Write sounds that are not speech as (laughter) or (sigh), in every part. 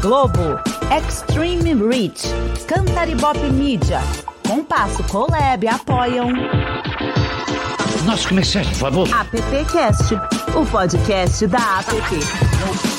Globo, Extreme Reach, Cantaribop Media, Compasso Colab apoiam. Nossos comerciais, por favor. AppCast, o podcast da App.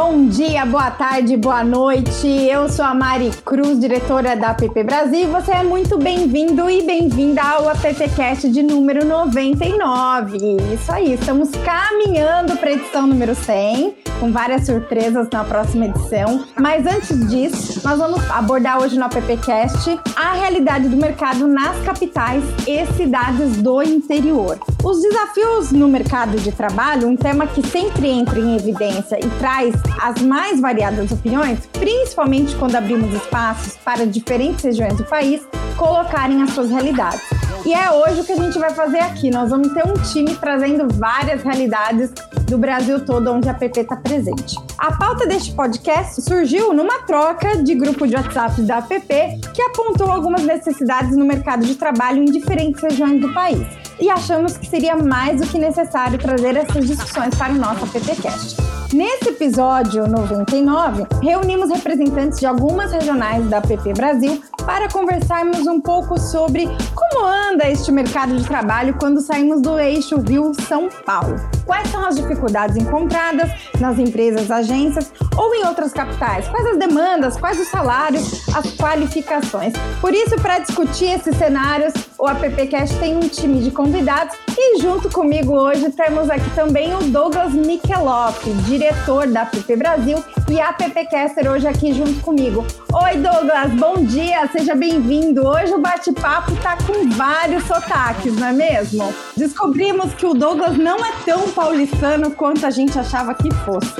Bom dia, boa tarde, boa noite. Eu sou a Mari Cruz, diretora da App Brasil. Você é muito bem-vindo e bem-vinda ao AppCast de número 99. Isso aí, estamos caminhando para a edição número 100, com várias surpresas na próxima edição. Mas antes disso, nós vamos abordar hoje no AppCast a realidade do mercado nas capitais e cidades do interior. Os desafios no mercado de trabalho, um tema que sempre entra em evidência e traz as mais variadas opiniões, principalmente quando abrimos espaços para diferentes regiões do país colocarem as suas realidades. E é hoje o que a gente vai fazer aqui. Nós vamos ter um time trazendo várias realidades do Brasil todo onde a PP está presente. A pauta deste podcast surgiu numa troca de grupo de WhatsApp da APP que apontou algumas necessidades no mercado de trabalho em diferentes regiões do país. E achamos que seria mais do que necessário trazer essas discussões para o nosso AppCast. Nesse episódio 99, reunimos representantes de algumas regionais da PP Brasil para conversarmos um pouco sobre como anda este mercado de trabalho quando saímos do eixo Rio-São Paulo. Quais são as dificuldades encontradas nas empresas, agências ou em outras capitais? Quais as demandas, quais os salários, as qualificações? Por isso, para discutir esses cenários, o AppCast tem um time de convidados e junto comigo hoje temos aqui também o Douglas Mikeloff, diretor da App Brasil e AppCaster hoje aqui junto comigo. Oi Douglas, bom dia, seja bem-vindo. Hoje o bate-papo tá com vários sotaques, não é mesmo? Descobrimos que o Douglas não é tão paulistano quanto a gente achava que fosse.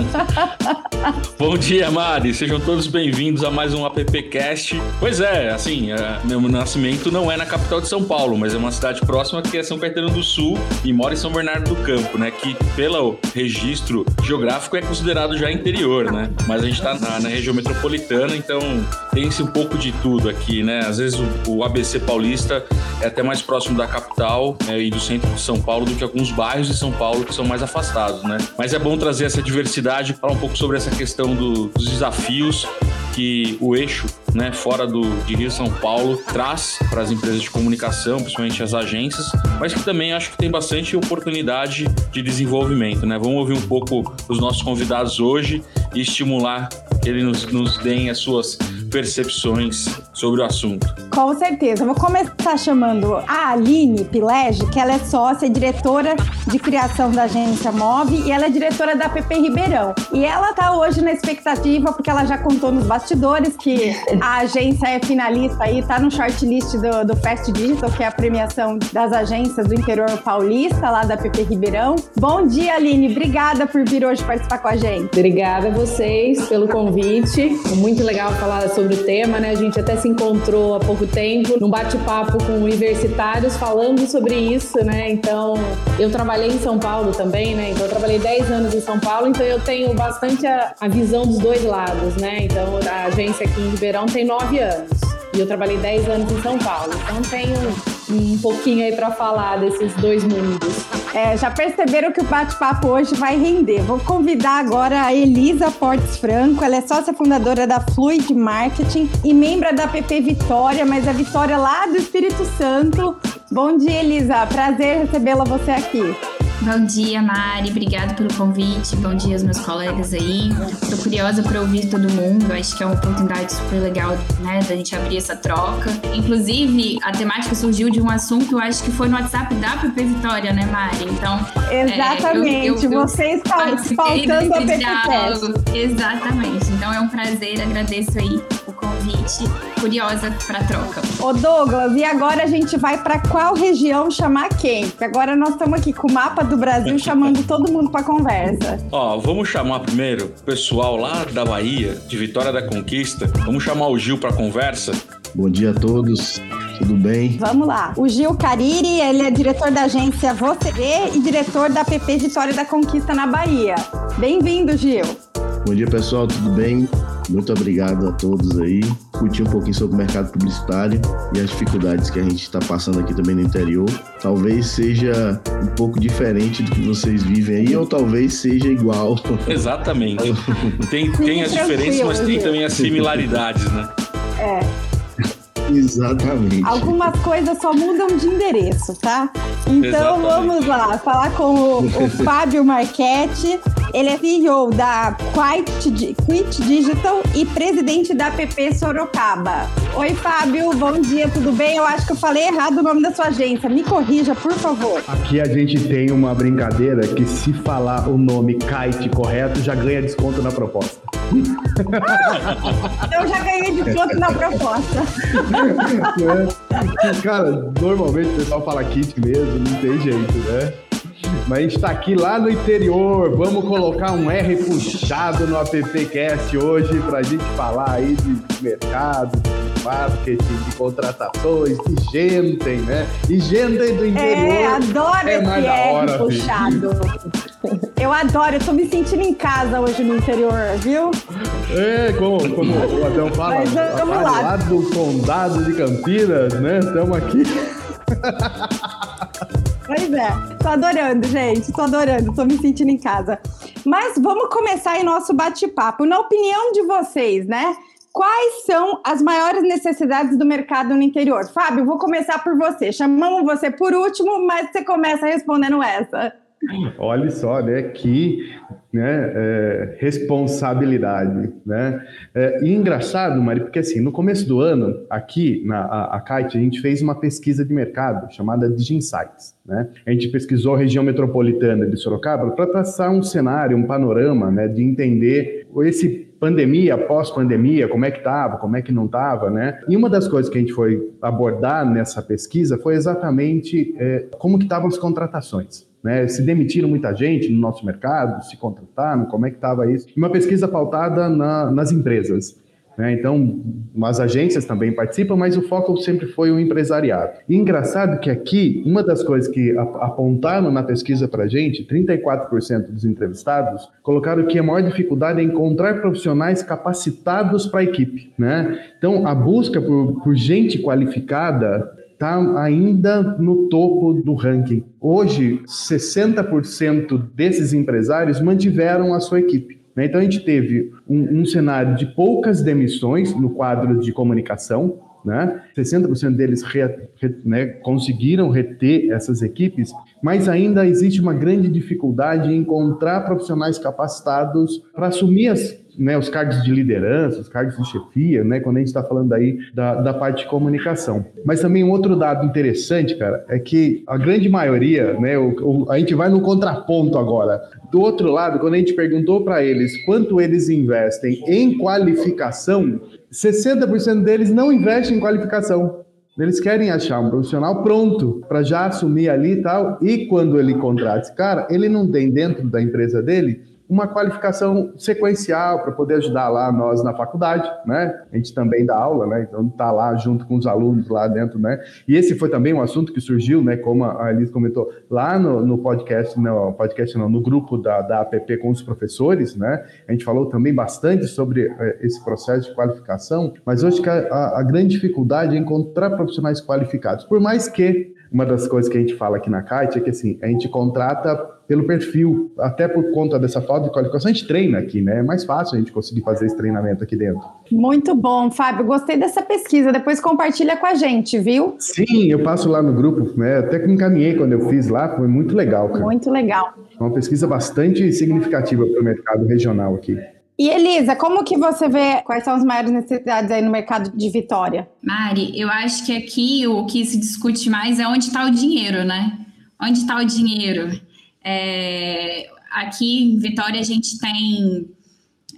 (laughs) Bom dia, Mari. Sejam todos bem-vindos a mais um AppCast. Pois é, assim, é, meu nascimento não é na capital de São Paulo, mas é uma cidade próxima que é São Caetano do Sul e moro em São Bernardo do Campo, né? Que pelo registro geográfico é considerado já interior, né? Mas a gente tá na, na região metropolitana, então tem-se um pouco de tudo aqui, né? Às vezes o, o ABC paulista é até mais próximo da capital né, e do centro de São Paulo do que alguns bairros de São Paulo que são mais afastados, né? Mas é bom trazer essa diversidade, falar um pouco sobre essa questão do, dos desafios que o eixo, né, fora do de Rio São Paulo, traz para as empresas de comunicação, principalmente as agências, mas que também acho que tem bastante oportunidade de desenvolvimento, né? Vamos ouvir um pouco os nossos convidados hoje e estimular que eles nos, nos deem as suas percepções sobre o assunto. Com certeza. Eu vou começar chamando a Aline Pilege, que ela é sócia e diretora de criação da agência Move e ela é diretora da PP Ribeirão. E ela tá hoje na expectativa, porque ela já contou nos bastidores que a agência é finalista aí, tá no shortlist do, do Fast Digital, que é a premiação das agências do interior paulista, lá da PP Ribeirão. Bom dia, Aline. Obrigada por vir hoje participar com a gente. Obrigada a vocês pelo convite. Muito legal falar sobre o tema, né? A gente até se encontrou há pouco tempo num bate-papo com universitários falando sobre isso, né? Então, eu trabalhei em São Paulo também, né? Então, eu trabalhei 10 anos em São Paulo, então eu tenho bastante a, a visão dos dois lados, né? Então, a agência aqui em Ribeirão tem 9 anos. E eu trabalhei 10 anos em São Paulo. Então tenho um pouquinho aí para falar desses dois mundos. É, já perceberam que o bate-papo hoje vai render. Vou convidar agora a Elisa Portes Franco. Ela é sócia fundadora da Fluid Marketing e membro da PP Vitória, mas a Vitória lá do Espírito Santo. Bom dia, Elisa. Prazer recebê-la você aqui. Bom dia, Mari. Obrigada pelo convite. Bom dia aos meus colegas aí. Tô curiosa para ouvir todo mundo. Acho que é uma oportunidade super legal, né, da gente abrir essa troca. Inclusive, a temática surgiu de um assunto, eu acho que foi no WhatsApp da PP Vitória, né, Mari? Então, exatamente. É, eu, eu, Você está faltando a PP Exatamente. Então é um prazer. Agradeço aí o convite. Curiosa para troca. Ô Douglas, e agora a gente vai para qual região chamar quem? Porque agora nós estamos aqui com o mapa do Brasil (laughs) chamando todo mundo para conversa. Ó, vamos chamar primeiro o pessoal lá da Bahia, de Vitória da Conquista. Vamos chamar o Gil para conversa. Bom dia a todos. Tudo bem? Vamos lá. O Gil Cariri, ele é diretor da agência Você Vê e diretor da PP Vitória da Conquista na Bahia. Bem-vindo, Gil. Bom dia, pessoal. Tudo bem? Muito obrigado a todos aí. discutir um pouquinho sobre o mercado publicitário e as dificuldades que a gente está passando aqui também no interior. Talvez seja um pouco diferente do que vocês vivem aí, ou talvez seja igual. (laughs) Exatamente. Tem, tem as diferenças, mas tem também as similaridades, né? É. Exatamente. Algumas coisas só mudam de endereço, tá? Então Exatamente. vamos lá, falar com o, o Fábio Marchetti. Ele é CEO da Quit, Di- Quit Digital e presidente da PP Sorocaba. Oi, Fábio, bom dia, tudo bem? Eu acho que eu falei errado o nome da sua agência. Me corrija, por favor. Aqui a gente tem uma brincadeira que se falar o nome kite correto, já ganha desconto na proposta. Eu já ganhei desconto na proposta. (laughs) É. Cara, normalmente o pessoal fala kit mesmo, não tem jeito, né? Mas a gente tá aqui lá no interior, vamos colocar um R puxado no AppCast hoje pra gente falar aí de mercado, de marketing, de contratações, de gente, né? E gente do interior. É, adoro é esse R hora, filho. puxado. Eu adoro, eu tô me sentindo em casa hoje no interior, viu? É, como, como o Adão fala, Mas vamos lá, lá. lá do condado de Campinas, né? Estamos aqui. (laughs) Pois é, tô adorando, gente, tô adorando, tô me sentindo em casa. Mas vamos começar aí nosso bate-papo. Na opinião de vocês, né? Quais são as maiores necessidades do mercado no interior? Fábio, vou começar por você. Chamamos você por último, mas você começa respondendo essa. Olha só, né? Que né, é, responsabilidade, né? É, e engraçado, Mari, porque assim, no começo do ano, aqui na a, a Kite, a gente fez uma pesquisa de mercado chamada DigiInsights, né? A gente pesquisou a região metropolitana de Sorocaba para traçar um cenário, um panorama, né? De entender esse pandemia, pós-pandemia, como é que estava, como é que não estava, né? E uma das coisas que a gente foi abordar nessa pesquisa foi exatamente é, como que estavam as contratações. Né, se demitiram muita gente no nosso mercado, se contrataram, como é que estava isso? Uma pesquisa pautada na, nas empresas. Né? Então, as agências também participam, mas o foco sempre foi o empresariado. E engraçado que aqui, uma das coisas que ap- apontaram na pesquisa para a gente, 34% dos entrevistados colocaram que a maior dificuldade é encontrar profissionais capacitados para a equipe. Né? Então, a busca por, por gente qualificada está ainda no topo do ranking. Hoje, 60% desses empresários mantiveram a sua equipe. né? Então, a gente teve um, um cenário de poucas demissões no quadro de comunicação, né? 60% deles re, re, né, conseguiram reter essas equipes, mas ainda existe uma grande dificuldade em encontrar profissionais capacitados para assumir as, né, os cargos de liderança, os cargos de chefia, né, quando a gente está falando aí da, da parte de comunicação. Mas também um outro dado interessante, cara, é que a grande maioria, né, o, o, a gente vai no contraponto agora. Do outro lado, quando a gente perguntou para eles quanto eles investem em qualificação, 60% deles não investem em qualificação. Eles querem achar um profissional pronto para já assumir ali e tal. E quando ele contrata esse cara, ele não tem dentro da empresa dele uma qualificação sequencial para poder ajudar lá nós na faculdade, né? A gente também dá aula, né? Então tá lá junto com os alunos lá dentro, né? E esse foi também um assunto que surgiu, né? Como a Elise comentou lá no, no podcast, no podcast não, no grupo da, da APP com os professores, né? A gente falou também bastante sobre eh, esse processo de qualificação, mas hoje que a, a grande dificuldade é encontrar profissionais qualificados, por mais que uma das coisas que a gente fala aqui na Kite é que assim, a gente contrata pelo perfil, até por conta dessa falta de qualificação, a gente treina aqui, né? É mais fácil a gente conseguir fazer esse treinamento aqui dentro. Muito bom, Fábio. Gostei dessa pesquisa. Depois compartilha com a gente, viu? Sim, eu passo lá no grupo, né? Até que me encaminhei quando eu fiz lá, foi muito legal, cara. Muito legal. Uma pesquisa bastante significativa para o mercado regional aqui. E Elisa, como que você vê quais são as maiores necessidades aí no mercado de Vitória? Mari, eu acho que aqui o que se discute mais é onde está o dinheiro, né? Onde está o dinheiro? É, aqui em Vitória a gente tem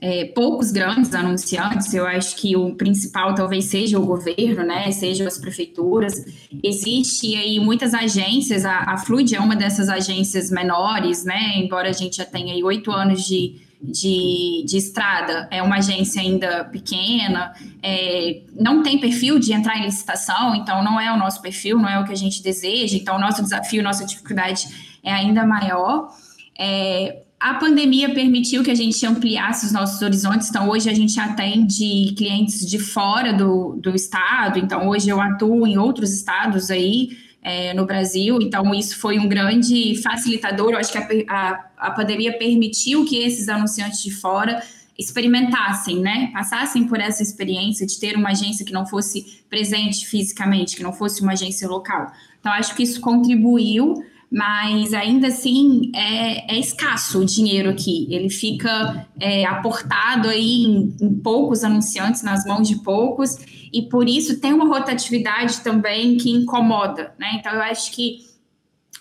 é, poucos grandes anunciantes, eu acho que o principal talvez seja o governo, né? Sejam as prefeituras. Existe aí muitas agências, a, a Fluid é uma dessas agências menores, né? Embora a gente já tenha aí oito anos de, de, de, estrada, é uma agência ainda pequena, é, não tem perfil de entrar em licitação, então não é o nosso perfil, não é o que a gente deseja, então o nosso desafio, nossa dificuldade é ainda maior. É, a pandemia permitiu que a gente ampliasse os nossos horizontes, então hoje a gente atende clientes de fora do, do estado, então hoje eu atuo em outros estados aí é, no Brasil, então isso foi um grande facilitador, eu acho que a, a, a pandemia permitiu que esses anunciantes de fora experimentassem, né? Passassem por essa experiência de ter uma agência que não fosse presente fisicamente, que não fosse uma agência local. Então, acho que isso contribuiu mas ainda assim é, é, escasso o dinheiro aqui. Ele fica é, aportado aí em, em, poucos anunciantes, nas mãos de poucos, e por isso tem uma rotatividade também que incomoda, né? Então eu acho que,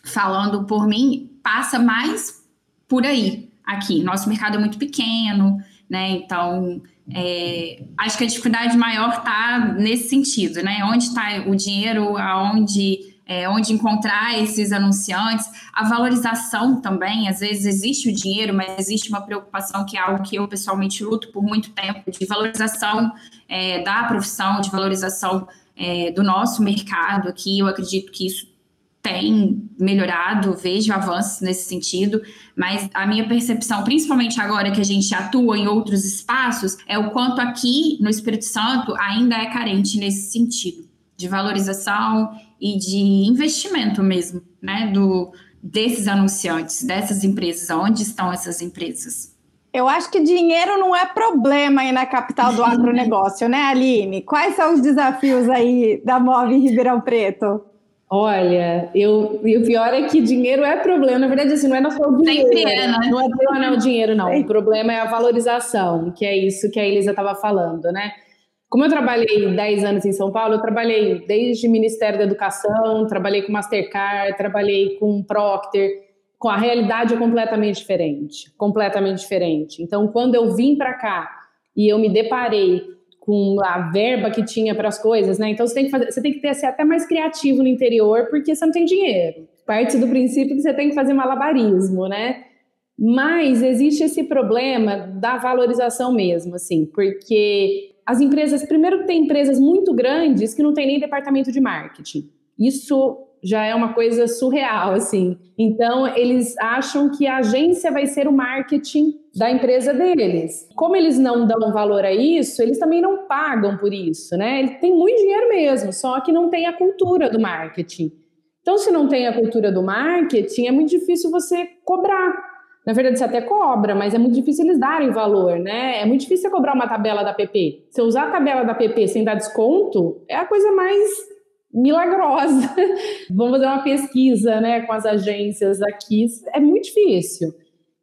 falando por mim, passa mais por aí aqui. Nosso mercado é muito pequeno, né? Então é, acho que a dificuldade maior está nesse sentido, né? Onde está o dinheiro, aonde é, onde encontrar esses anunciantes, a valorização também, às vezes existe o dinheiro, mas existe uma preocupação que é algo que eu pessoalmente luto por muito tempo, de valorização é, da profissão, de valorização é, do nosso mercado aqui, eu acredito que isso tem melhorado, vejo avanços nesse sentido, mas a minha percepção, principalmente agora que a gente atua em outros espaços, é o quanto aqui no Espírito Santo ainda é carente nesse sentido de valorização e de investimento mesmo, né, do, desses anunciantes, dessas empresas, onde estão essas empresas? Eu acho que dinheiro não é problema aí na capital do agronegócio, né, Aline? Quais são os desafios aí da Move Ribeirão Preto? Olha, eu, e o pior é que dinheiro é problema. Na verdade, assim, não é só o dinheiro. Sempre é, né? Não é, não é o dinheiro, não. O problema é a valorização, que é isso que a Elisa estava falando, né? Como eu trabalhei 10 anos em São Paulo, eu trabalhei desde Ministério da Educação, trabalhei com Mastercard, trabalhei com Procter, com a realidade é completamente diferente, completamente diferente. Então, quando eu vim para cá e eu me deparei com a verba que tinha para as coisas, né? Então você tem que fazer, você tem que ter, ser até mais criativo no interior, porque você não tem dinheiro. Parte do princípio que você tem que fazer malabarismo, né? Mas existe esse problema da valorização mesmo, assim, porque as empresas, primeiro tem empresas muito grandes que não tem nem departamento de marketing. Isso já é uma coisa surreal, assim. Então, eles acham que a agência vai ser o marketing da empresa deles. Como eles não dão valor a isso, eles também não pagam por isso, né? Ele tem muito dinheiro mesmo, só que não tem a cultura do marketing. Então, se não tem a cultura do marketing, é muito difícil você cobrar. Na verdade, você até cobra, mas é muito difícil eles darem valor, né? É muito difícil você cobrar uma tabela da PP. Se usar a tabela da PP sem dar desconto, é a coisa mais milagrosa. (laughs) Vamos fazer uma pesquisa, né, com as agências aqui. É muito difícil.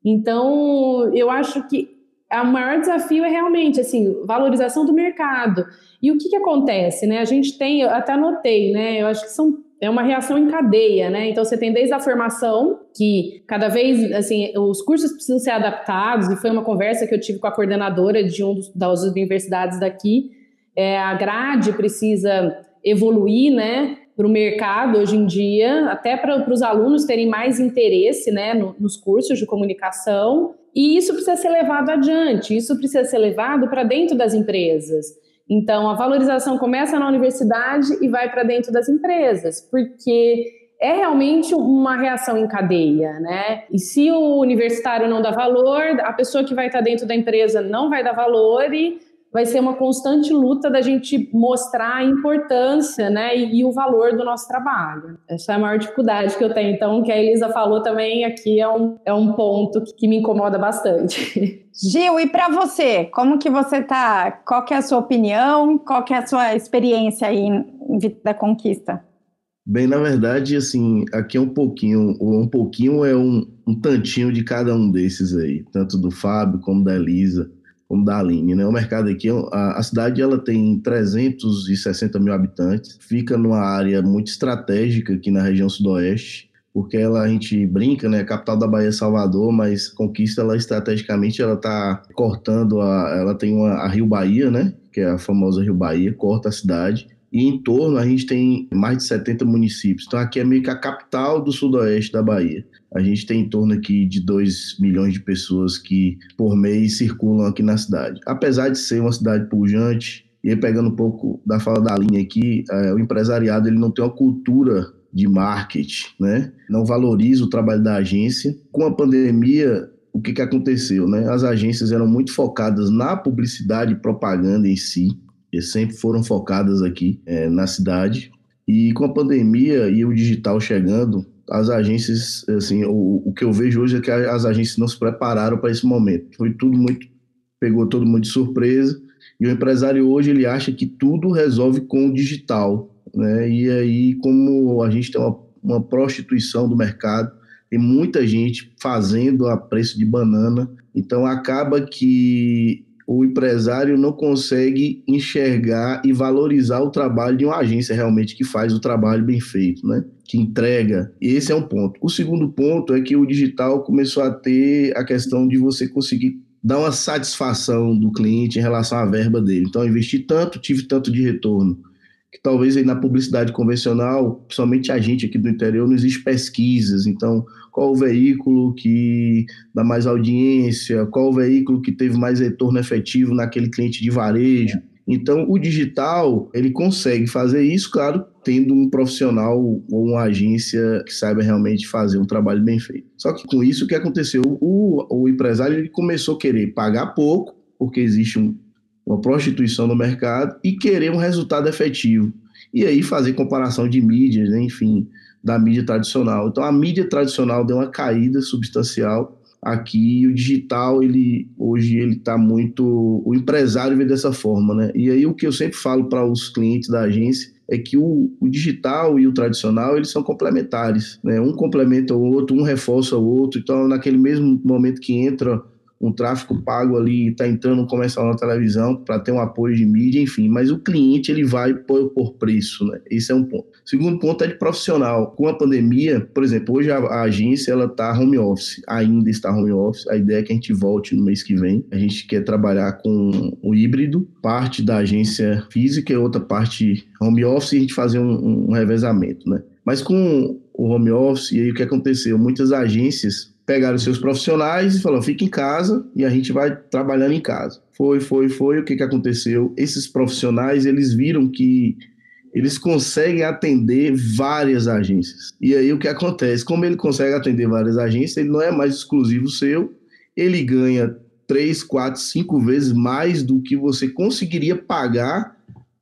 Então, eu acho que o maior desafio é realmente assim valorização do mercado. E o que, que acontece, né? A gente tem, eu até anotei, né? Eu acho que são é uma reação em cadeia, né? Então você tem desde a formação, que cada vez, assim, os cursos precisam ser adaptados, e foi uma conversa que eu tive com a coordenadora de uma das universidades daqui. É, a grade precisa evoluir, né? Para o mercado hoje em dia, até para os alunos terem mais interesse né, no, nos cursos de comunicação, e isso precisa ser levado adiante, isso precisa ser levado para dentro das empresas. Então, a valorização começa na universidade e vai para dentro das empresas, porque é realmente uma reação em cadeia, né? E se o universitário não dá valor, a pessoa que vai estar dentro da empresa não vai dar valor e vai ser uma constante luta da gente mostrar a importância, né, e, e, o valor do nosso trabalho. Essa é a maior dificuldade que eu tenho. Então, o que a Elisa falou também aqui é um, é um ponto que, que me incomoda bastante. (laughs) Gil, e para você, como que você tá? Qual que é a sua opinião? Qual que é a sua experiência aí em Vida Conquista? Bem, na verdade, assim, aqui é um pouquinho, um pouquinho é um, um tantinho de cada um desses aí, tanto do Fábio como da Elisa como da Aline, né? O mercado aqui, a, a, cidade ela tem 360 mil habitantes, fica numa área muito estratégica aqui na região sudoeste, porque ela a gente brinca, né? Capital da Bahia é Salvador, mas Conquista ela estrategicamente ela tá cortando a, ela tem uma, a Rio Bahia, né? Que é a famosa Rio Bahia, corta a cidade. E em torno a gente tem mais de 70 municípios. Então aqui é meio que a capital do sudoeste da Bahia. A gente tem em torno aqui de 2 milhões de pessoas que por mês circulam aqui na cidade. Apesar de ser uma cidade pujante, e aí pegando um pouco da fala da linha aqui, é, o empresariado ele não tem uma cultura de marketing, né? Não valoriza o trabalho da agência. Com a pandemia, o que, que aconteceu, né? As agências eram muito focadas na publicidade e propaganda em si, e sempre foram focadas aqui é, na cidade. E com a pandemia e o digital chegando, as agências, assim, o, o que eu vejo hoje é que as agências não se prepararam para esse momento. Foi tudo muito, pegou todo mundo de surpresa. E o empresário hoje ele acha que tudo resolve com o digital, né? E aí, como a gente tem uma, uma prostituição do mercado, tem muita gente fazendo a preço de banana, então acaba que o empresário não consegue enxergar e valorizar o trabalho de uma agência realmente que faz o trabalho bem feito, né? Que entrega. Esse é um ponto. O segundo ponto é que o digital começou a ter a questão de você conseguir dar uma satisfação do cliente em relação à verba dele. Então, investi tanto, tive tanto de retorno que talvez aí na publicidade convencional, principalmente a gente aqui do interior, não existe pesquisas. Então, qual o veículo que dá mais audiência, qual o veículo que teve mais retorno efetivo naquele cliente de varejo. Então, o digital, ele consegue fazer isso, claro, tendo um profissional ou uma agência que saiba realmente fazer um trabalho bem feito. Só que com isso, o que aconteceu? O, o empresário ele começou a querer pagar pouco, porque existe um, uma prostituição no mercado e querer um resultado efetivo. E aí fazer comparação de mídias, né, enfim, da mídia tradicional. Então a mídia tradicional deu uma caída substancial aqui o digital ele hoje ele está muito o empresário vê dessa forma, né? E aí o que eu sempre falo para os clientes da agência é que o, o, digital e o tradicional eles são complementares, né? Um complementa o outro, um reforça o outro. Então naquele mesmo momento que entra um tráfego pago ali, está entrando um comercial na televisão para ter um apoio de mídia, enfim, mas o cliente ele vai por, por preço, né? Esse é um ponto. Segundo ponto é de profissional. Com a pandemia, por exemplo, hoje a, a agência ela está home office, ainda está home office. A ideia é que a gente volte no mês que vem. A gente quer trabalhar com o híbrido, parte da agência física e outra parte home office e a gente fazer um, um revezamento, né? Mas com o home office, e aí o que aconteceu? Muitas agências pegaram seus profissionais e falaram: fica em casa e a gente vai trabalhando em casa. Foi, foi, foi. O que, que aconteceu? Esses profissionais eles viram que eles conseguem atender várias agências. E aí o que acontece? Como ele consegue atender várias agências, ele não é mais exclusivo seu, ele ganha três, quatro, cinco vezes mais do que você conseguiria pagar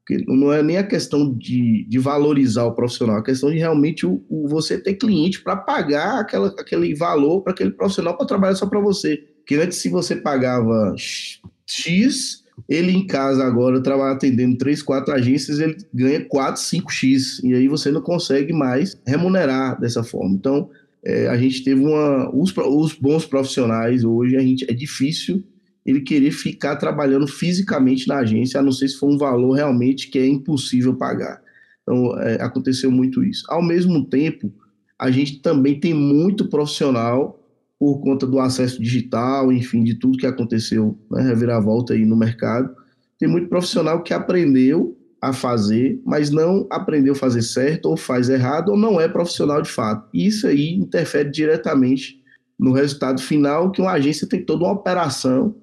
porque não é nem a questão de, de valorizar o profissional, é a questão de realmente o, o você ter cliente para pagar aquela, aquele valor para aquele profissional para trabalhar só para você. Porque antes, se você pagava X, ele em casa agora trabalha atendendo três, quatro agências, ele ganha 4, 5x. E aí você não consegue mais remunerar dessa forma. Então, é, a gente teve uma. Os, os bons profissionais hoje, a gente é difícil ele querer ficar trabalhando fisicamente na agência, a não ser se for um valor realmente que é impossível pagar. Então, é, aconteceu muito isso. Ao mesmo tempo, a gente também tem muito profissional por conta do acesso digital, enfim, de tudo que aconteceu, né, reviravolta aí no mercado. Tem muito profissional que aprendeu a fazer, mas não aprendeu a fazer certo, ou faz errado, ou não é profissional de fato. Isso aí interfere diretamente no resultado final, que uma agência tem toda uma operação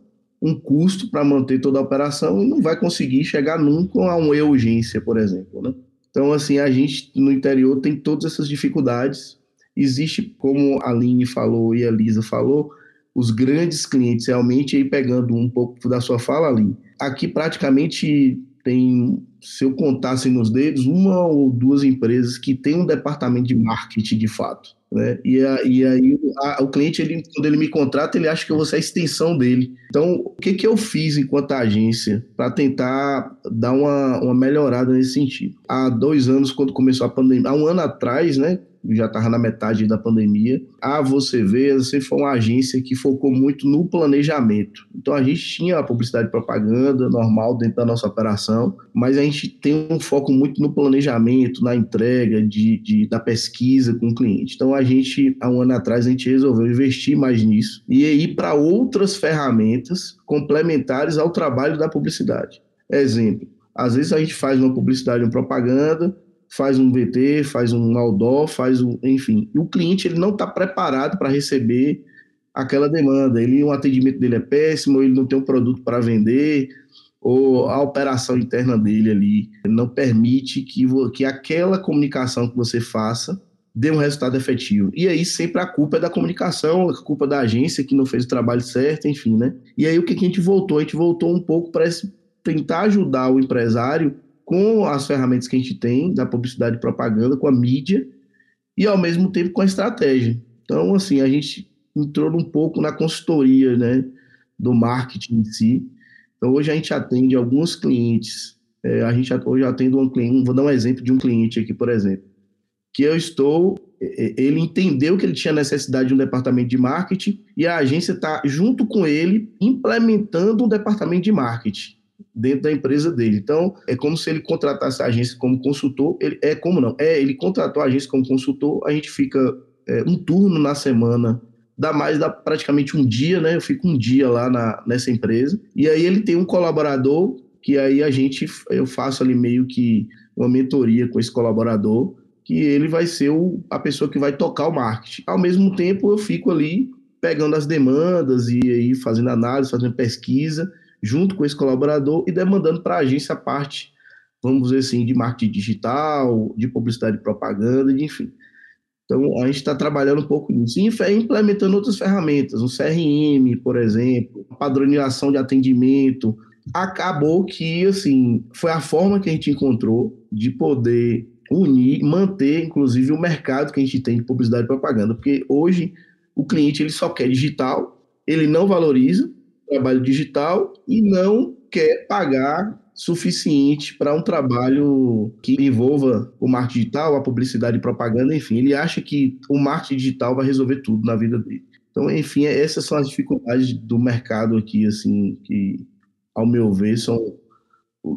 um custo para manter toda a operação e não vai conseguir chegar nunca a uma urgência, por exemplo. Né? Então, assim, a gente no interior tem todas essas dificuldades. Existe, como a Aline falou e a Lisa falou, os grandes clientes realmente, aí pegando um pouco da sua fala, Aline, aqui praticamente tem, se eu contasse nos dedos, uma ou duas empresas que têm um departamento de marketing de fato. Né? E, a, e aí a, o cliente, ele, quando ele me contrata, ele acha que eu vou ser a extensão dele. Então, o que, que eu fiz enquanto agência para tentar dar uma, uma melhorada nesse sentido? Há dois anos, quando começou a pandemia, há um ano atrás, né? Já estava na metade da pandemia. A Você Vê, você foi uma agência que focou muito no planejamento. Então a gente tinha a publicidade propaganda normal dentro da nossa operação, mas a gente tem um foco muito no planejamento, na entrega de, de da pesquisa com o cliente. Então a gente, há um ano atrás, a gente resolveu investir mais nisso e ir para outras ferramentas complementares ao trabalho da publicidade. Exemplo, às vezes a gente faz uma publicidade, uma propaganda, faz um VT, faz um outdoor, faz um, enfim. E o cliente ele não está preparado para receber aquela demanda. Ele, o atendimento dele é péssimo, ele não tem um produto para vender, ou a operação interna dele ali não permite que, que aquela comunicação que você faça dê um resultado efetivo. E aí sempre a culpa é da comunicação, a culpa da agência que não fez o trabalho certo, enfim, né? E aí o que a gente voltou? A gente voltou um pouco para tentar ajudar o empresário com as ferramentas que a gente tem da publicidade e propaganda, com a mídia e ao mesmo tempo com a estratégia. Então, assim, a gente entrou um pouco na consultoria, né, do marketing em si. Então, hoje a gente atende alguns clientes. É, a gente hoje atende um cliente, vou dar um exemplo de um cliente aqui, por exemplo que eu estou. Ele entendeu que ele tinha necessidade de um departamento de marketing e a agência está, junto com ele, implementando um departamento de marketing dentro da empresa dele. Então, é como se ele contratasse a agência como consultor. Ele, é como não? É, ele contratou a agência como consultor, a gente fica é, um turno na semana dá mais, dá praticamente um dia, né? Eu fico um dia lá na, nessa empresa. E aí ele tem um colaborador que aí a gente, eu faço ali meio que uma mentoria com esse colaborador que ele vai ser o, a pessoa que vai tocar o marketing. Ao mesmo tempo, eu fico ali pegando as demandas e aí fazendo análise, fazendo pesquisa, junto com esse colaborador e demandando para a agência a parte, vamos dizer assim, de marketing digital, de publicidade e propaganda, enfim. Então, a gente está trabalhando um pouco nisso. E implementando outras ferramentas, um CRM, por exemplo, padronização de atendimento. Acabou que, assim, foi a forma que a gente encontrou de poder unir, manter, inclusive, o mercado que a gente tem de publicidade e propaganda, porque hoje o cliente ele só quer digital, ele não valoriza trabalho digital e não quer pagar suficiente para um trabalho que envolva o marketing digital, a publicidade e propaganda, enfim, ele acha que o marketing digital vai resolver tudo na vida dele. Então, enfim, essas são as dificuldades do mercado aqui, assim, que, ao meu ver, são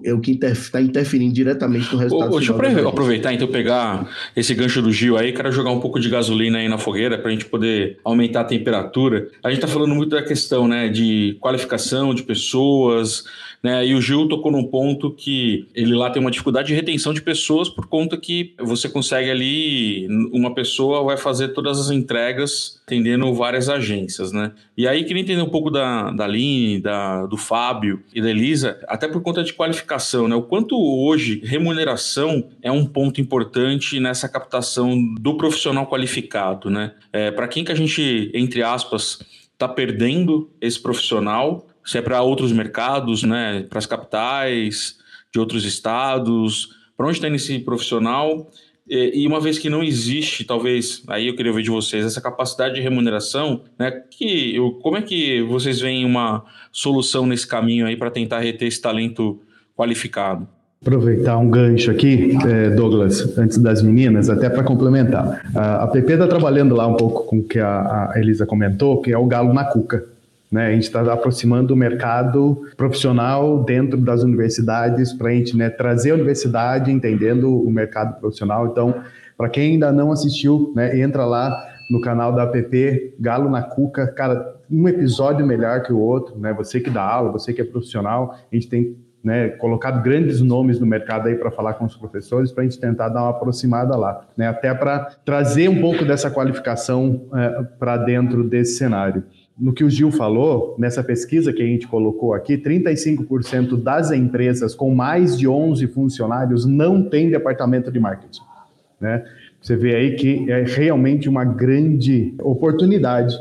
é o que está inter, interferindo diretamente no resultado. Ô, deixa eu aproveitar então pegar esse gancho do Gil aí, quero jogar um pouco de gasolina aí na fogueira para a gente poder aumentar a temperatura. A gente está falando muito da questão né, de qualificação de pessoas, né? E o Gil tocou num ponto que ele lá tem uma dificuldade de retenção de pessoas por conta que você consegue ali, uma pessoa vai fazer todas as entregas atendendo várias agências, né? E aí queria entender um pouco da, da Aline, da, do Fábio e da Elisa, até por conta de qualificação, né? O quanto hoje remuneração é um ponto importante nessa captação do profissional qualificado, né? É, Para quem que a gente, entre aspas, está perdendo esse profissional se é para outros mercados, né, para as capitais de outros estados, para onde está esse profissional. E uma vez que não existe, talvez, aí eu queria ver de vocês, essa capacidade de remuneração, né? Que, como é que vocês veem uma solução nesse caminho aí para tentar reter esse talento qualificado? Aproveitar um gancho aqui, é, Douglas, antes das meninas, até para complementar. A PP está trabalhando lá um pouco com o que a Elisa comentou, que é o galo na cuca. Né? A gente está aproximando o mercado profissional dentro das universidades para a gente né, trazer a universidade entendendo o mercado profissional. Então, para quem ainda não assistiu, né, entra lá no canal da app Galo na Cuca. Cara, um episódio melhor que o outro. Né? Você que dá aula, você que é profissional, a gente tem né, colocado grandes nomes no mercado aí para falar com os professores, para a gente tentar dar uma aproximada lá, né, até para trazer um pouco dessa qualificação é, para dentro desse cenário no que o Gil falou, nessa pesquisa que a gente colocou aqui, 35% das empresas com mais de 11 funcionários não têm departamento de marketing. Né? Você vê aí que é realmente uma grande oportunidade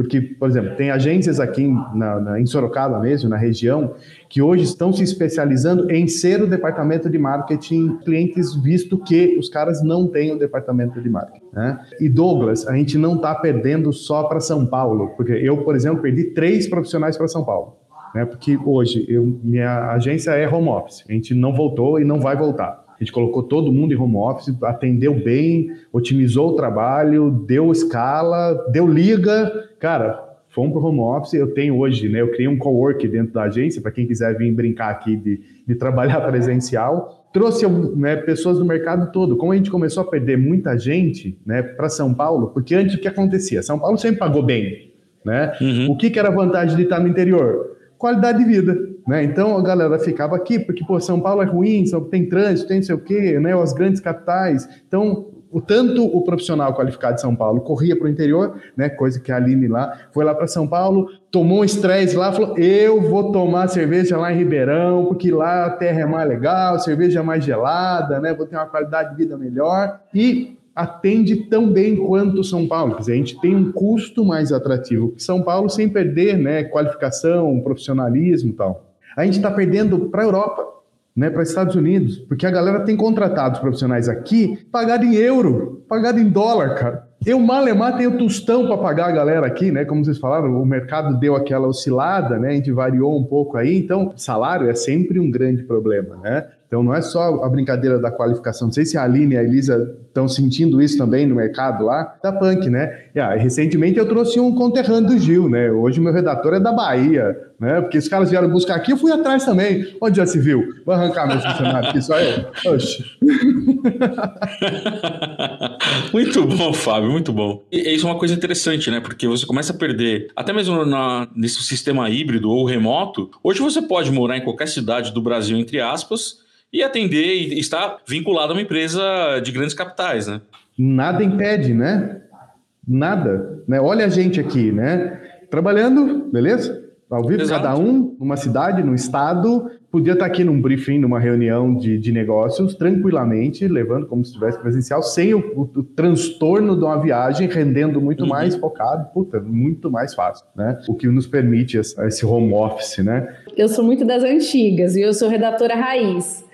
porque, por exemplo, tem agências aqui na, na, em Sorocaba mesmo, na região, que hoje estão se especializando em ser o departamento de marketing clientes, visto que os caras não têm o departamento de marketing. Né? E Douglas, a gente não está perdendo só para São Paulo, porque eu, por exemplo, perdi três profissionais para São Paulo. Né? Porque hoje eu, minha agência é home office, a gente não voltou e não vai voltar. A gente colocou todo mundo em home office, atendeu bem, otimizou o trabalho, deu escala, deu liga. Cara, fomos para o home office. Eu tenho hoje, né? Eu criei um co-work dentro da agência, para quem quiser vir brincar aqui de, de trabalhar (laughs) presencial. Trouxe né, pessoas do mercado todo. Como a gente começou a perder muita gente né, para São Paulo, porque antes o que acontecia? São Paulo sempre pagou bem. Né? Uhum. O que, que era a vantagem de estar no interior? Qualidade de vida. Né? Então a galera ficava aqui, porque pô, São Paulo é ruim, tem trânsito, tem não sei o quê, né? as grandes capitais. Então, o tanto o profissional qualificado de São Paulo corria para o interior, né? coisa que a Aline lá foi lá para São Paulo, tomou um estresse lá, falou: Eu vou tomar cerveja lá em Ribeirão, porque lá a terra é mais legal, cerveja é mais gelada, né? vou ter uma qualidade de vida melhor. E atende tão bem quanto São Paulo. Quer dizer, a gente tem um custo mais atrativo que São Paulo sem perder né, qualificação, profissionalismo e tal. A gente está perdendo para a Europa, né, para Estados Unidos, porque a galera tem contratado os profissionais aqui pagado em euro, pagado em dólar, cara. Eu, malemar, tenho tostão para pagar a galera aqui, né? Como vocês falaram, o mercado deu aquela oscilada, né? A gente variou um pouco aí, então salário é sempre um grande problema, né? Então não é só a brincadeira da qualificação. Não sei se a Aline e a Elisa estão sentindo isso também no mercado lá, da Punk, né? E, ah, recentemente eu trouxe um conterrâneo do Gil, né? Hoje meu redator é da Bahia, né? Porque os caras vieram buscar aqui, eu fui atrás também. Onde já se viu? Vou arrancar meu funcionário aqui, só eu. Oxe. (laughs) muito bom, Fábio, muito bom. E isso é uma coisa interessante, né? Porque você começa a perder, até mesmo na, nesse sistema híbrido ou remoto, hoje você pode morar em qualquer cidade do Brasil, entre aspas, e atender e estar vinculado a uma empresa de grandes capitais, né? Nada impede, né? Nada. Né? Olha a gente aqui, né? Trabalhando, beleza? Ao vivo, Exato. cada um numa cidade, num estado, podia estar aqui num briefing, numa reunião de, de negócios, tranquilamente, levando como se estivesse presencial, sem o, o, o, transtorno de uma viagem, rendendo muito uhum. mais focado, puta, muito mais fácil, né? O que nos permite esse, esse home office, né? Eu sou muito das antigas e eu sou redatora raiz.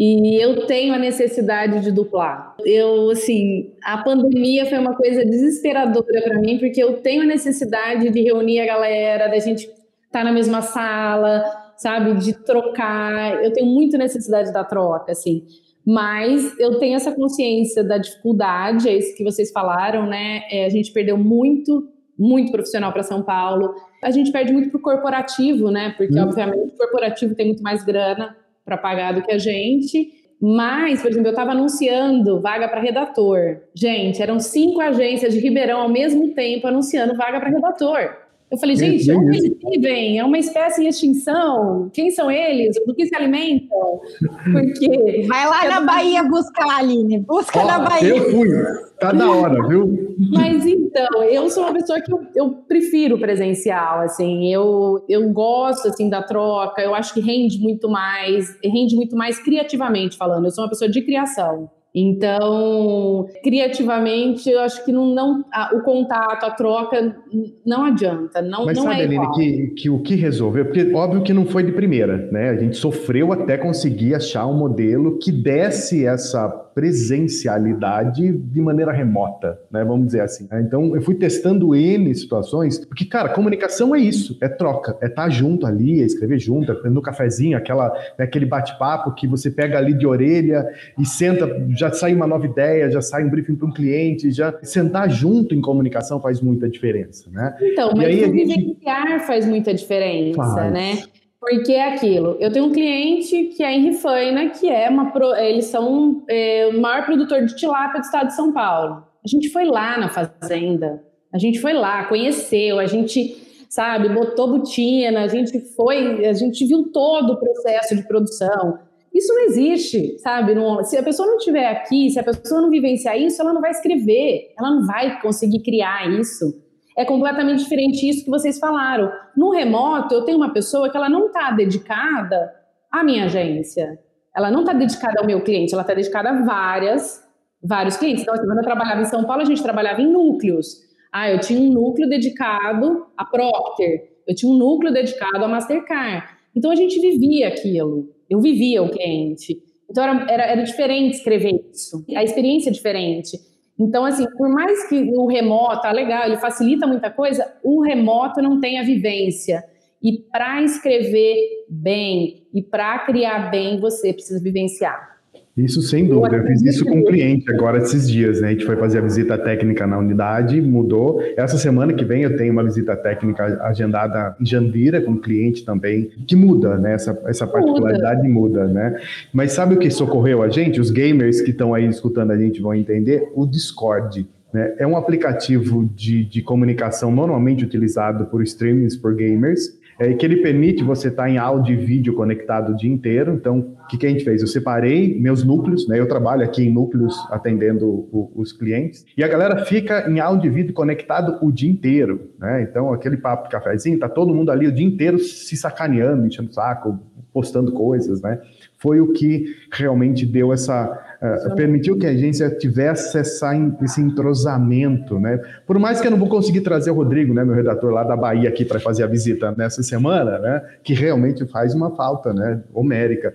E eu tenho a necessidade de duplar. Eu, assim, a pandemia foi uma coisa desesperadora para mim, porque eu tenho a necessidade de reunir a galera, da gente estar tá na mesma sala, sabe, de trocar. Eu tenho muita necessidade da troca, assim. Mas eu tenho essa consciência da dificuldade, é isso que vocês falaram, né? É, a gente perdeu muito, muito profissional para São Paulo. A gente perde muito para o corporativo, né? Porque, hum. obviamente, o corporativo tem muito mais grana para pagar do que a gente. Mas, por exemplo, eu estava anunciando vaga para redator. Gente, eram cinco agências de Ribeirão ao mesmo tempo anunciando vaga para redator. Eu falei, gente, é, onde eles vivem? É uma espécie em extinção? Quem são eles? Do que se alimentam? Porque. Vai lá na Bahia buscar, Aline. Busca Ó, na Bahia. Eu fui. Tá da hora, viu? Mas então, eu sou uma pessoa que eu, eu, prefiro presencial, assim, eu, eu gosto, assim, da troca, eu acho que rende muito mais, rende muito mais criativamente falando, eu sou uma pessoa de criação. Então, criativamente, eu acho que não, não a, o contato, a troca, não adianta. Não, Mas não sabe, é Aline, que, que o que resolveu, porque óbvio que não foi de primeira, né? A gente sofreu até conseguir achar um modelo que desse essa presencialidade de maneira remota, né? Vamos dizer assim. Então, eu fui testando N situações, porque, cara, comunicação é isso, é troca, é estar tá junto ali, é escrever junto, é no cafezinho, aquela, né, aquele bate-papo que você pega ali de orelha e senta já sai uma nova ideia, já sai um briefing para um cliente, já sentar junto em comunicação faz muita diferença, né? Então, mas aí, o vivenciar gente... faz muita diferença, faz. né? Porque é aquilo. Eu tenho um cliente que é em Rifaina, que é uma. Pro, eles são é, o maior produtor de tilápia do estado de São Paulo. A gente foi lá na fazenda, a gente foi lá, conheceu, a gente, sabe, botou botina, a gente foi, a gente viu todo o processo de produção. Isso não existe, sabe? Não, se a pessoa não estiver aqui, se a pessoa não vivenciar isso, ela não vai escrever, ela não vai conseguir criar isso. É completamente diferente isso que vocês falaram. No remoto, eu tenho uma pessoa que ela não está dedicada à minha agência. Ela não está dedicada ao meu cliente, ela está dedicada a várias, vários clientes. Então, assim, quando eu trabalhava em São Paulo, a gente trabalhava em núcleos. Ah, eu tinha um núcleo dedicado a Procter, eu tinha um núcleo dedicado a Mastercard. Então a gente vivia aquilo. Eu vivia o cliente. Então era, era, era diferente escrever isso. A experiência é diferente. Então, assim, por mais que o remoto, ah, legal, ele facilita muita coisa, o remoto não tem a vivência. E para escrever bem e para criar bem, você precisa vivenciar. Isso sem dúvida. Eu fiz isso com um cliente agora esses dias, né? A gente foi fazer a visita técnica na unidade, mudou. Essa semana que vem eu tenho uma visita técnica agendada em Jandira com um cliente também, que muda, né? Essa, essa particularidade muda. muda, né? Mas sabe o que socorreu a gente? Os gamers que estão aí escutando a gente vão entender. O Discord. Né? É um aplicativo de, de comunicação normalmente utilizado por streamings, por gamers, é, que ele permite você estar em áudio e vídeo conectado o dia inteiro. Então, o que, que a gente fez? Eu separei meus núcleos, né? Eu trabalho aqui em núcleos atendendo o, os clientes, e a galera fica em áudio e vídeo conectado o dia inteiro, né? Então, aquele papo de cafezinho, tá todo mundo ali o dia inteiro se sacaneando, enchendo o saco, postando coisas, né? foi o que realmente deu essa uh, permitiu que a agência tivesse essa, esse entrosamento, né? Por mais que eu não vou conseguir trazer o Rodrigo, né, meu redator lá da Bahia aqui para fazer a visita nessa semana, né? Que realmente faz uma falta, né? Homérica.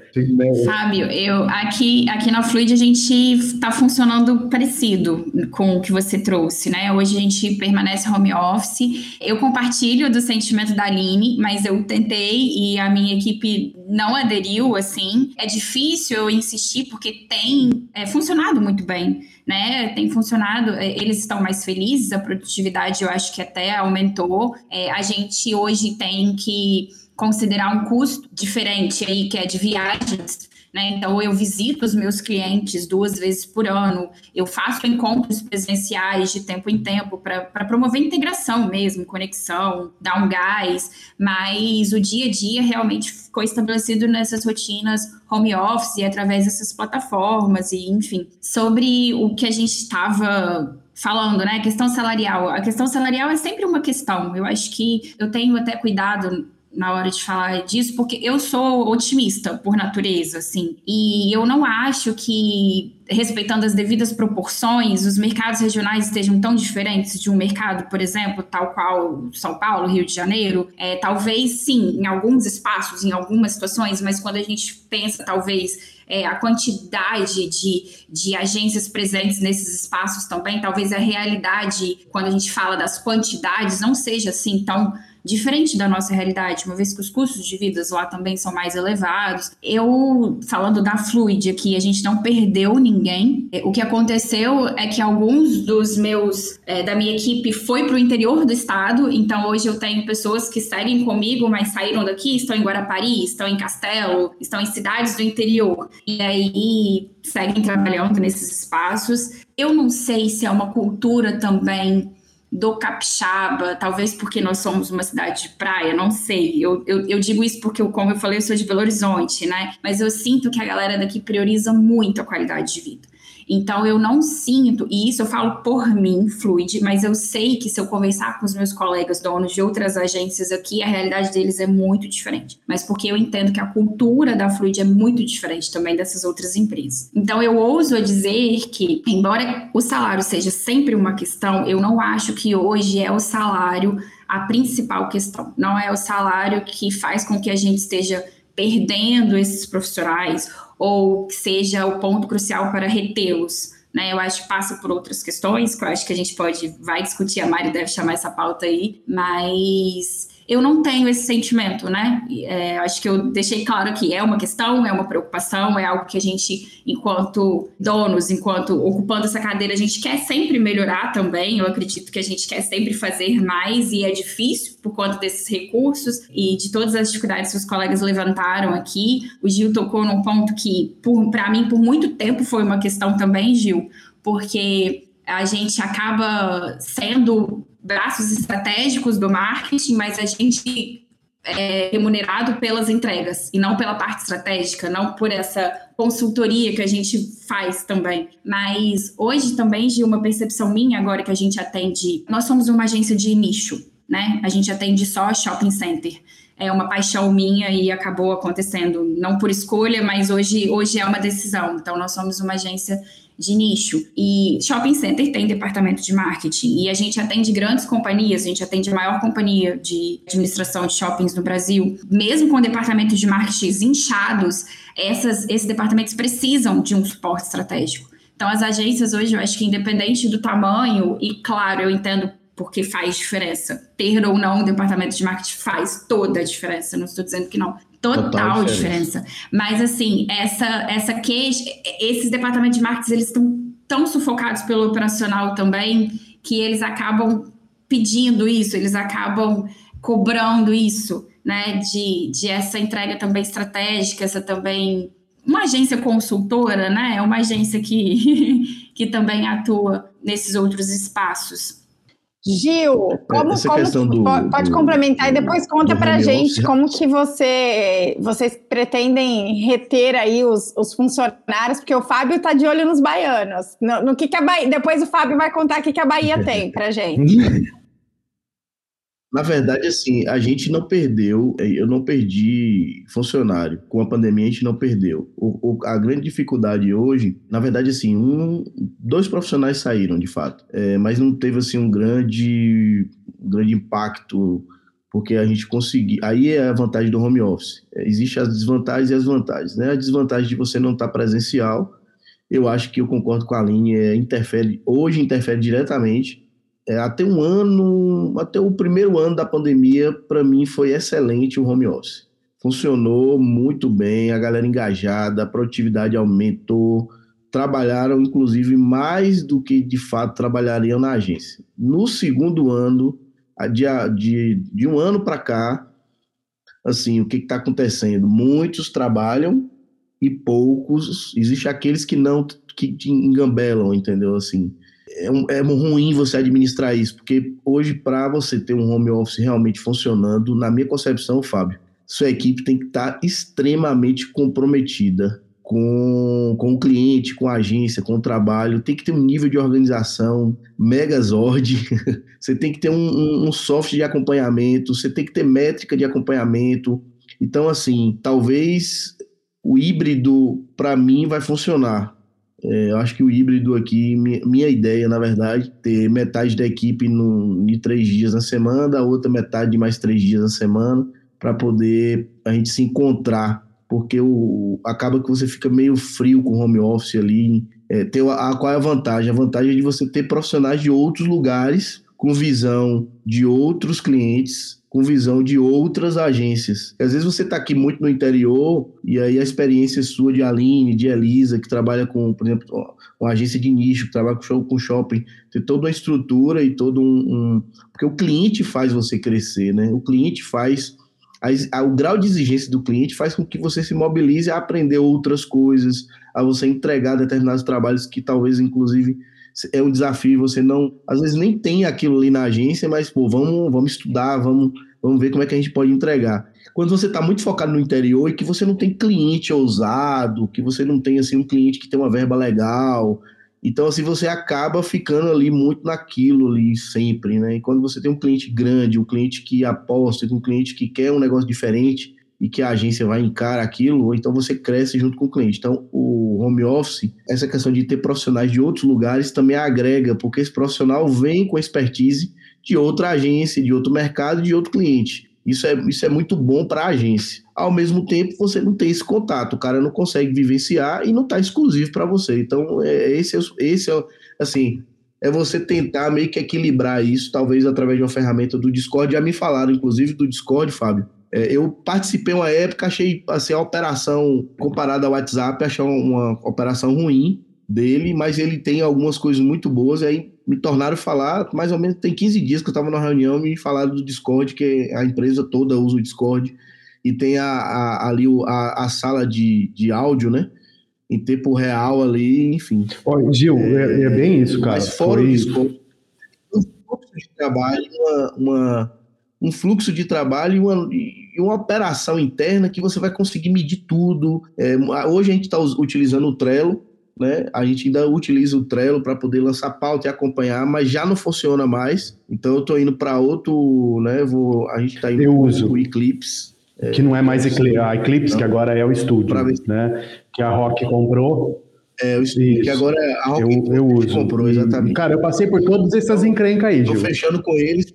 Fábio, eu aqui aqui na Fluid a gente está funcionando parecido com o que você trouxe, né? Hoje a gente permanece home office. Eu compartilho do sentimento da Aline, mas eu tentei e a minha equipe não aderiu, assim. É difícil eu insistir porque tem é, funcionado muito bem, né? Tem funcionado, é, eles estão mais felizes, a produtividade eu acho que até aumentou. É, a gente hoje tem que considerar um custo diferente aí, que é de viagens né? Então, eu visito os meus clientes duas vezes por ano, eu faço encontros presenciais de tempo em tempo para promover integração mesmo, conexão, dar um gás, mas o dia a dia realmente ficou estabelecido nessas rotinas home office e através dessas plataformas, e enfim. Sobre o que a gente estava falando, né? Questão salarial. A questão salarial é sempre uma questão. Eu acho que eu tenho até cuidado na hora de falar disso, porque eu sou otimista por natureza, assim, e eu não acho que, respeitando as devidas proporções, os mercados regionais estejam tão diferentes de um mercado, por exemplo, tal qual São Paulo, Rio de Janeiro. É, talvez sim, em alguns espaços, em algumas situações, mas quando a gente pensa, talvez, é, a quantidade de, de agências presentes nesses espaços também, talvez a realidade, quando a gente fala das quantidades, não seja assim tão diferente da nossa realidade, uma vez que os custos de vida lá também são mais elevados. Eu, falando da Fluid aqui, a gente não perdeu ninguém. O que aconteceu é que alguns dos meus, é, da minha equipe foi para o interior do estado, então hoje eu tenho pessoas que seguem comigo, mas saíram daqui, estão em Guarapari, estão em Castelo, estão em cidades do interior. E aí seguem trabalhando nesses espaços. Eu não sei se é uma cultura também do capixaba, talvez porque nós somos uma cidade de praia, não sei. Eu, eu, eu, digo isso porque, eu, como eu falei, eu sou de Belo Horizonte, né? Mas eu sinto que a galera daqui prioriza muito a qualidade de vida. Então eu não sinto, e isso eu falo por mim, Fluid, mas eu sei que se eu conversar com os meus colegas donos de outras agências aqui, a realidade deles é muito diferente. Mas porque eu entendo que a cultura da Fluid é muito diferente também dessas outras empresas. Então eu ouso dizer que, embora o salário seja sempre uma questão, eu não acho que hoje é o salário a principal questão. Não é o salário que faz com que a gente esteja perdendo esses profissionais ou que seja o ponto crucial para retê-los. Né, eu acho que passa por outras questões, que eu acho que a gente pode, vai discutir, a Mari deve chamar essa pauta aí, mas eu não tenho esse sentimento, né? É, acho que eu deixei claro que é uma questão, é uma preocupação, é algo que a gente, enquanto donos, enquanto ocupando essa cadeira, a gente quer sempre melhorar também. Eu acredito que a gente quer sempre fazer mais e é difícil por conta desses recursos e de todas as dificuldades que os colegas levantaram aqui. O Gil tocou num ponto que, para mim, por muito tempo foi uma questão também, Gil, porque a gente acaba sendo braços estratégicos do marketing, mas a gente é remunerado pelas entregas e não pela parte estratégica, não por essa consultoria que a gente faz também. Mas hoje também, de uma percepção minha, agora que a gente atende, nós somos uma agência de nicho, né? A gente atende só shopping center. É uma paixão minha e acabou acontecendo, não por escolha, mas hoje, hoje é uma decisão. Então, nós somos uma agência de nicho. E shopping center tem departamento de marketing. E a gente atende grandes companhias, a gente atende a maior companhia de administração de shoppings no Brasil. Mesmo com departamentos de marketing inchados, essas, esses departamentos precisam de um suporte estratégico. Então, as agências hoje, eu acho que independente do tamanho, e claro, eu entendo porque faz diferença. Ter ou não um departamento de marketing faz toda a diferença. Não estou dizendo que não. Total, Total diferença. diferença. Mas assim, essa essa queixa, esses departamentos de marketing eles estão tão sufocados pelo operacional também que eles acabam pedindo isso, eles acabam cobrando isso, né? De, de essa entrega também estratégica, essa também uma agência consultora, né? É uma agência que, (laughs) que também atua nesses outros espaços. Gil, é, como, Essa como questão do, pode do, complementar do, e depois conta para gente office. como que você vocês pretendem reter aí os, os funcionários, porque o Fábio está de olho nos baianos. No, no, que, que a Bahia, depois o Fábio vai contar o que, que a Bahia tem para gente. (laughs) Na verdade, assim, a gente não perdeu, eh, eu não perdi funcionário. Com a pandemia, a gente não perdeu. O, o, a grande dificuldade hoje, na verdade, assim, um, dois profissionais saíram, de fato, é, mas não teve, assim, um grande, um grande impacto, porque a gente conseguiu. Aí é a vantagem do home office. É, Existem as desvantagens e as vantagens, né? A desvantagem de você não estar presencial, eu acho que eu concordo com a linha, é, interfere, hoje interfere diretamente é, até um ano, até o primeiro ano da pandemia, para mim foi excelente o home office. Funcionou muito bem, a galera engajada, a produtividade aumentou, trabalharam inclusive mais do que de fato trabalhariam na agência. No segundo ano, de, de, de um ano para cá, assim, o que está acontecendo? Muitos trabalham e poucos, existe aqueles que não, que engambelam, entendeu? Assim, é, é ruim você administrar isso, porque hoje, para você ter um home office realmente funcionando, na minha concepção, Fábio, sua equipe tem que estar tá extremamente comprometida com, com o cliente, com a agência, com o trabalho, tem que ter um nível de organização megazord, (laughs) você tem que ter um, um, software de acompanhamento, você tem que ter métrica de acompanhamento. Então, assim, talvez o híbrido, para mim, vai funcionar. É, eu acho que o híbrido aqui, minha, ideia, na verdade, ter metade da equipe no, de três dias na semana, a outra metade de mais três dias na semana, para poder a gente se encontrar, porque o, acaba que você fica meio frio com o home office ali. É, ter a, a, qual é a vantagem? A vantagem é de você ter profissionais de outros lugares, com visão de outros clientes, com visão de outras agências. Às vezes você está aqui muito no interior e aí a experiência sua de Aline, de Elisa, que trabalha com, por exemplo, uma agência de nicho, que trabalha com shopping, tem toda uma estrutura e todo um, um... Porque o cliente faz você crescer, né? O cliente faz... O grau de exigência do cliente faz com que você se mobilize a aprender outras coisas, a você entregar determinados trabalhos que talvez, inclusive, é um desafio, você não, às vezes nem tem aquilo ali na agência, mas pô, vamos, vamos estudar, vamos, vamos ver como é que a gente pode entregar. Quando você está muito focado no interior e que você não tem cliente ousado, que você não tem assim um cliente que tem uma verba legal, então assim você acaba ficando ali muito naquilo ali sempre, né? E quando você tem um cliente grande, um cliente que aposta, um cliente que quer um negócio diferente, e que a agência vai encarar aquilo, ou então você cresce junto com o cliente. Então, o home office, essa questão de ter profissionais de outros lugares também agrega, porque esse profissional vem com expertise de outra agência, de outro mercado, de outro cliente. Isso é, isso é muito bom para a agência. Ao mesmo tempo, você não tem esse contato, o cara não consegue vivenciar e não está exclusivo para você. Então, é, esse, é, esse é, assim, é você tentar meio que equilibrar isso, talvez através de uma ferramenta do Discord. Já me falaram, inclusive, do Discord, Fábio, eu participei uma época, achei assim, a operação, comparada ao WhatsApp, achei uma operação ruim dele, mas ele tem algumas coisas muito boas, e aí me tornaram falar, mais ou menos tem 15 dias que eu estava na reunião, me falaram do Discord, que a empresa toda usa o Discord, e tem a, a, ali a, a sala de, de áudio, né? Em tempo real ali, enfim. Ó, Gil, é, é, bem isso, cara. Mas fora Foi... o Discord, um fluxo de trabalho, uma, uma, um fluxo de trabalho e uma, e uma operação interna que você vai conseguir medir tudo. É, hoje a gente está utilizando o Trello, né? A gente ainda utiliza o Trello para poder lançar pauta e acompanhar, mas já não funciona mais. Então eu estou indo para outro, né? Vou, a gente está indo para o Eclipse. É, que não é mais Eclipse, a Eclipse, então, que agora é o estúdio, né? Que a Rock comprou. É, o estúdio, que agora é a Rock eu, eu uso. comprou, exatamente. Cara, eu passei por todas essas encrencas aí, Estou fechando com eles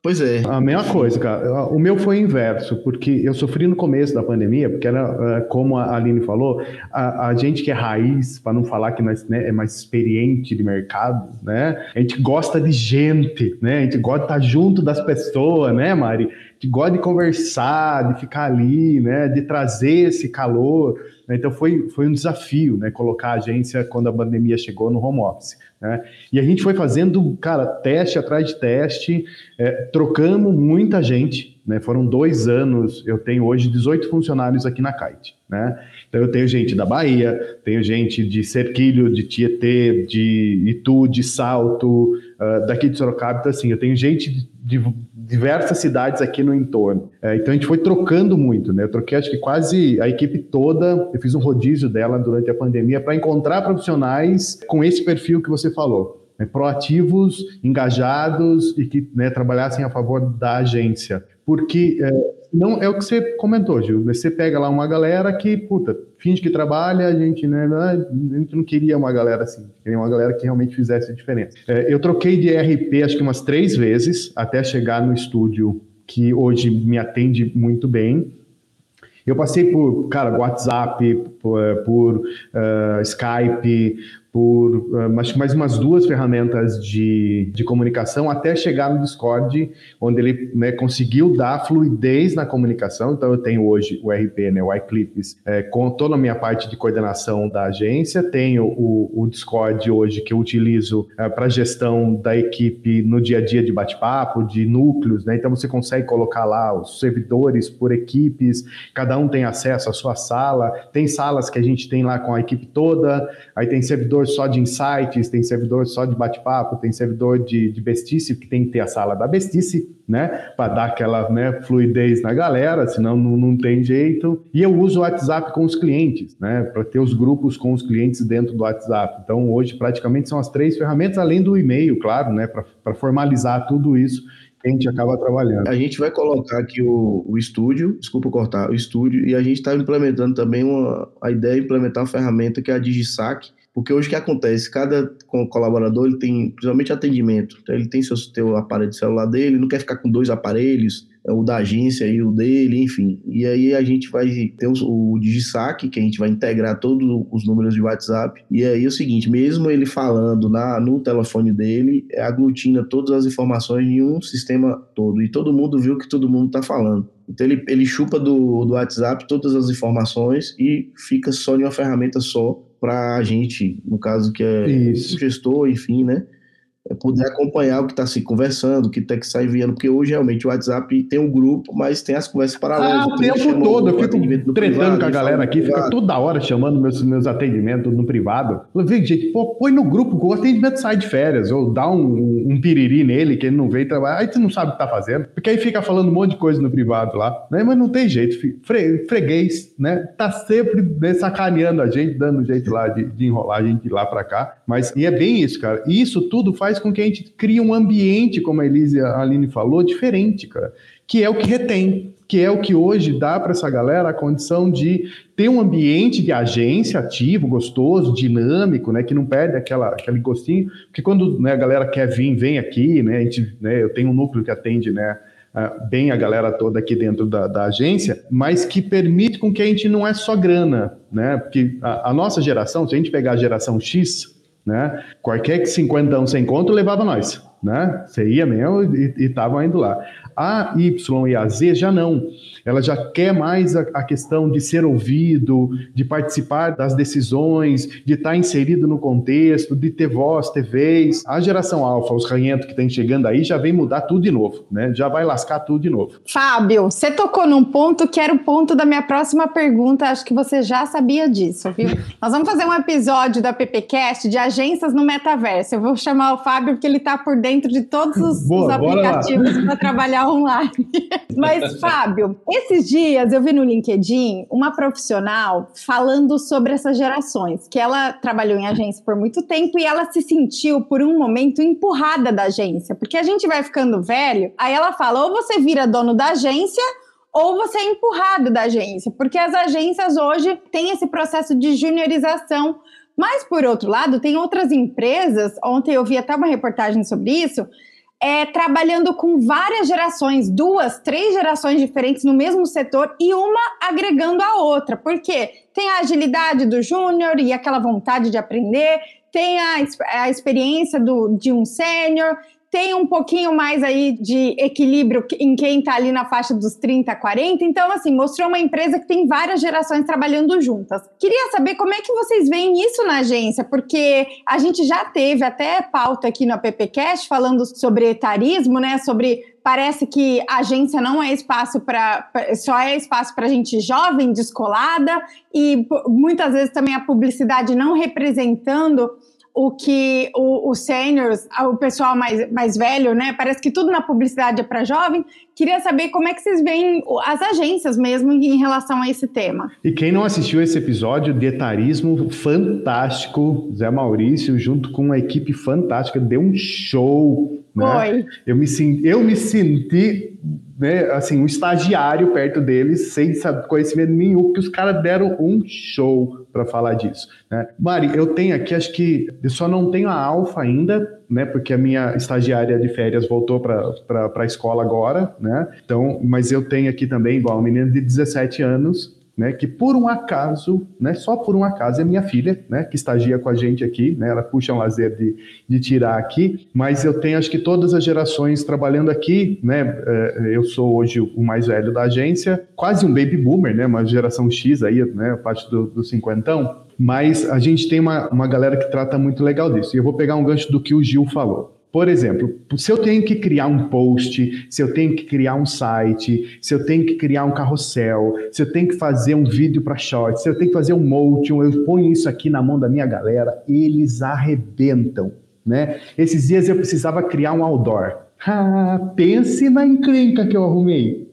Pois é. A mesma coisa, cara. O meu foi inverso, porque eu sofri no começo da pandemia, porque era, é, como a Aline falou, a, a gente que é raiz, para não falar que nós, né, é mais experiente de mercado, né? A gente gosta de gente, né? A gente gosta de estar junto das pessoas, né, Mari? A gente gosta de conversar, de ficar ali, né? De trazer esse calor. Né? Então foi, foi um desafio, né? Colocar a agência quando a pandemia chegou no home office. Né? E a gente foi fazendo, cara, teste atrás de teste, é, trocamos muita gente, né? Foram dois anos, eu tenho hoje 18 funcionários aqui na Kite, né? Então eu tenho gente da Bahia, tenho gente de Cerquilho, de Tietê, de Itu, de Salto, uh, daqui de Sorocaba, então assim, eu tenho gente de, de diversas cidades aqui no entorno. É, então a gente foi trocando muito, né? Eu troquei acho que quase a equipe toda, eu fiz um rodízio dela durante a pandemia para encontrar profissionais com esse perfil que você falou. né, proativos, engajados e que né, trabalhassem a favor da agência. Porque é, não é o que você comentou, Gil. Você pega lá uma galera que, puta, finge que trabalha, a gente, né, a gente não queria uma galera assim, queria uma galera que realmente fizesse a diferença. É, eu troquei de ERP acho que umas três vezes até chegar no estúdio que hoje me atende muito bem. Eu passei por, cara, WhatsApp, por, por uh, Skype, por acho que mais umas duas ferramentas de, de comunicação até chegar no Discord, onde ele né, conseguiu dar fluidez na comunicação. Então, eu tenho hoje o RP, né, o iClips, é, com toda a minha parte de coordenação da agência. Tenho o, o Discord hoje que eu utilizo é, para gestão da equipe no dia a dia de bate-papo, de núcleos. Né? Então, você consegue colocar lá os servidores por equipes, cada um tem acesso à sua sala. Tem salas que a gente tem lá com a equipe toda, aí tem servidor servidor só de insights, tem servidor só de bate-papo, tem servidor de, de bestice, que tem que ter a sala da bestice, né? Para dar aquela né, fluidez na galera, senão não, não tem jeito. E eu uso o WhatsApp com os clientes, né? Para ter os grupos com os clientes dentro do WhatsApp. Então, hoje, praticamente são as três ferramentas, além do e-mail, claro, né? Para formalizar tudo isso a gente acaba trabalhando. A gente vai colocar aqui o, o estúdio, desculpa cortar, o estúdio, e a gente está implementando também uma, a ideia de implementar uma ferramenta que é a DigiSac, porque hoje o que acontece? Cada colaborador ele tem, principalmente atendimento, então ele tem seu, seu aparelho de celular dele, não quer ficar com dois aparelhos, é o da agência e o dele, enfim. E aí a gente vai ter o, o DigiSac, que a gente vai integrar todos os números de WhatsApp. E aí é o seguinte, mesmo ele falando na, no telefone dele, é, aglutina todas as informações em um sistema todo. E todo mundo viu que todo mundo está falando. Então ele, ele chupa do, do WhatsApp todas as informações e fica só em uma ferramenta só para a gente, no caso que é Isso. gestor, enfim, né? É poder acompanhar o que está se conversando, o que tem que sair enviando, porque hoje realmente o WhatsApp tem um grupo, mas tem as conversas paralelas. Ah, o tempo todo, eu fico tretando privado, com a galera aqui, fica toda hora chamando meus, meus atendimentos no privado. Eu falei, gente, pô, põe no grupo que o atendimento sai de férias, ou dá um, um piriri nele que ele não veio trabalhar, aí tu não sabe o que tá fazendo, porque aí fica falando um monte de coisa no privado lá, né? Mas não tem jeito, fre, freguês, né? Tá sempre né, sacaneando a gente, dando jeito lá de, de enrolar a gente lá para cá, mas e é bem isso, cara. E isso tudo faz com que a gente crie um ambiente, como a Elise a Aline falou, diferente, cara. Que é o que retém, que é o que hoje dá para essa galera a condição de ter um ambiente de agência ativo, gostoso, dinâmico, né, que não perde aquela, aquele gostinho, porque quando né, a galera quer vir, vem aqui, né, a gente, né, eu tenho um núcleo que atende, né, bem a galera toda aqui dentro da, da, agência, mas que permite com que a gente não é só grana, né, porque a, a nossa geração, se a gente pegar a geração X, né? Qualquer cinquentão sem conto levava nós, né? Você ia mesmo e estavam indo lá. A Y e a Z já não. Ela já quer mais a, a, questão de ser ouvido, de participar das decisões, de estar inserido no contexto, de ter voz, ter vez. A geração alfa, os ranhentos que estão chegando aí, já vem mudar tudo de novo, né? Já vai lascar tudo de novo. Fábio, você tocou num ponto que era o ponto da minha próxima pergunta. Acho que você já sabia disso, viu? (laughs) Nós vamos fazer um episódio da PPcast de agências no metaverso. Eu vou chamar o Fábio porque ele está por dentro de todos os, Boa, os aplicativos para trabalhar online. (laughs) Mas, Fábio, esses dias eu vi no LinkedIn uma profissional falando sobre essas gerações, que ela trabalhou em agência por muito tempo e ela se sentiu, por um momento, empurrada da agência. Porque a gente vai ficando velho, aí ela fala: ou você vira dono da agência ou você é empurrado da agência, porque as agências hoje têm esse processo de juniorização. Mas, por outro lado, tem outras empresas, ontem eu vi até uma reportagem sobre isso, é, trabalhando com várias gerações, duas, três gerações diferentes no mesmo setor e uma agregando a outra. Porque tem a agilidade do júnior e aquela vontade de aprender, tem a, a experiência do, de um sênior, tem um pouquinho mais aí de equilíbrio em quem está ali na faixa dos 30, 40. Então, assim, mostrou uma empresa que tem várias gerações trabalhando juntas. Queria saber como é que vocês veem isso na agência, porque a gente já teve até pauta aqui no PPcast falando sobre etarismo, né? Sobre parece que a agência não é espaço para só é espaço para gente jovem, descolada e muitas vezes também a publicidade não representando o que os seniors, o pessoal mais, mais velho, né? Parece que tudo na publicidade é para jovem. Queria saber como é que vocês veem as agências mesmo em relação a esse tema. E quem não assistiu esse episódio de etarismo fantástico, Zé Maurício, junto com uma equipe fantástica, deu um show. Né? Foi. Eu me, eu me senti né, assim, um estagiário perto deles, sem conhecimento nenhum, porque os caras deram um show para falar disso. Né? Mari, eu tenho aqui, acho que eu só não tenho a alfa ainda, né? Porque a minha estagiária de férias voltou para a escola agora, né? Então, mas eu tenho aqui também, igual, uma menina de 17 anos, né, que por um acaso, né, só por um acaso é minha filha, né, que estagia com a gente aqui, né, ela puxa um lazer de, de tirar aqui, mas eu tenho acho que todas as gerações trabalhando aqui, né, é, eu sou hoje o mais velho da agência, quase um baby boomer, né, uma geração X aí, né, parte do, do cinquentão, mas a gente tem uma, uma galera que trata muito legal disso, e eu vou pegar um gancho do que o Gil falou. Por exemplo, se eu tenho que criar um post, se eu tenho que criar um site, se eu tenho que criar um carrossel, se eu tenho que fazer um vídeo para short, se eu tenho que fazer um motion, eu ponho isso aqui na mão da minha galera, eles arrebentam, né? Esses dias eu precisava criar um outdoor. Ah, pense na encrenca que eu arrumei.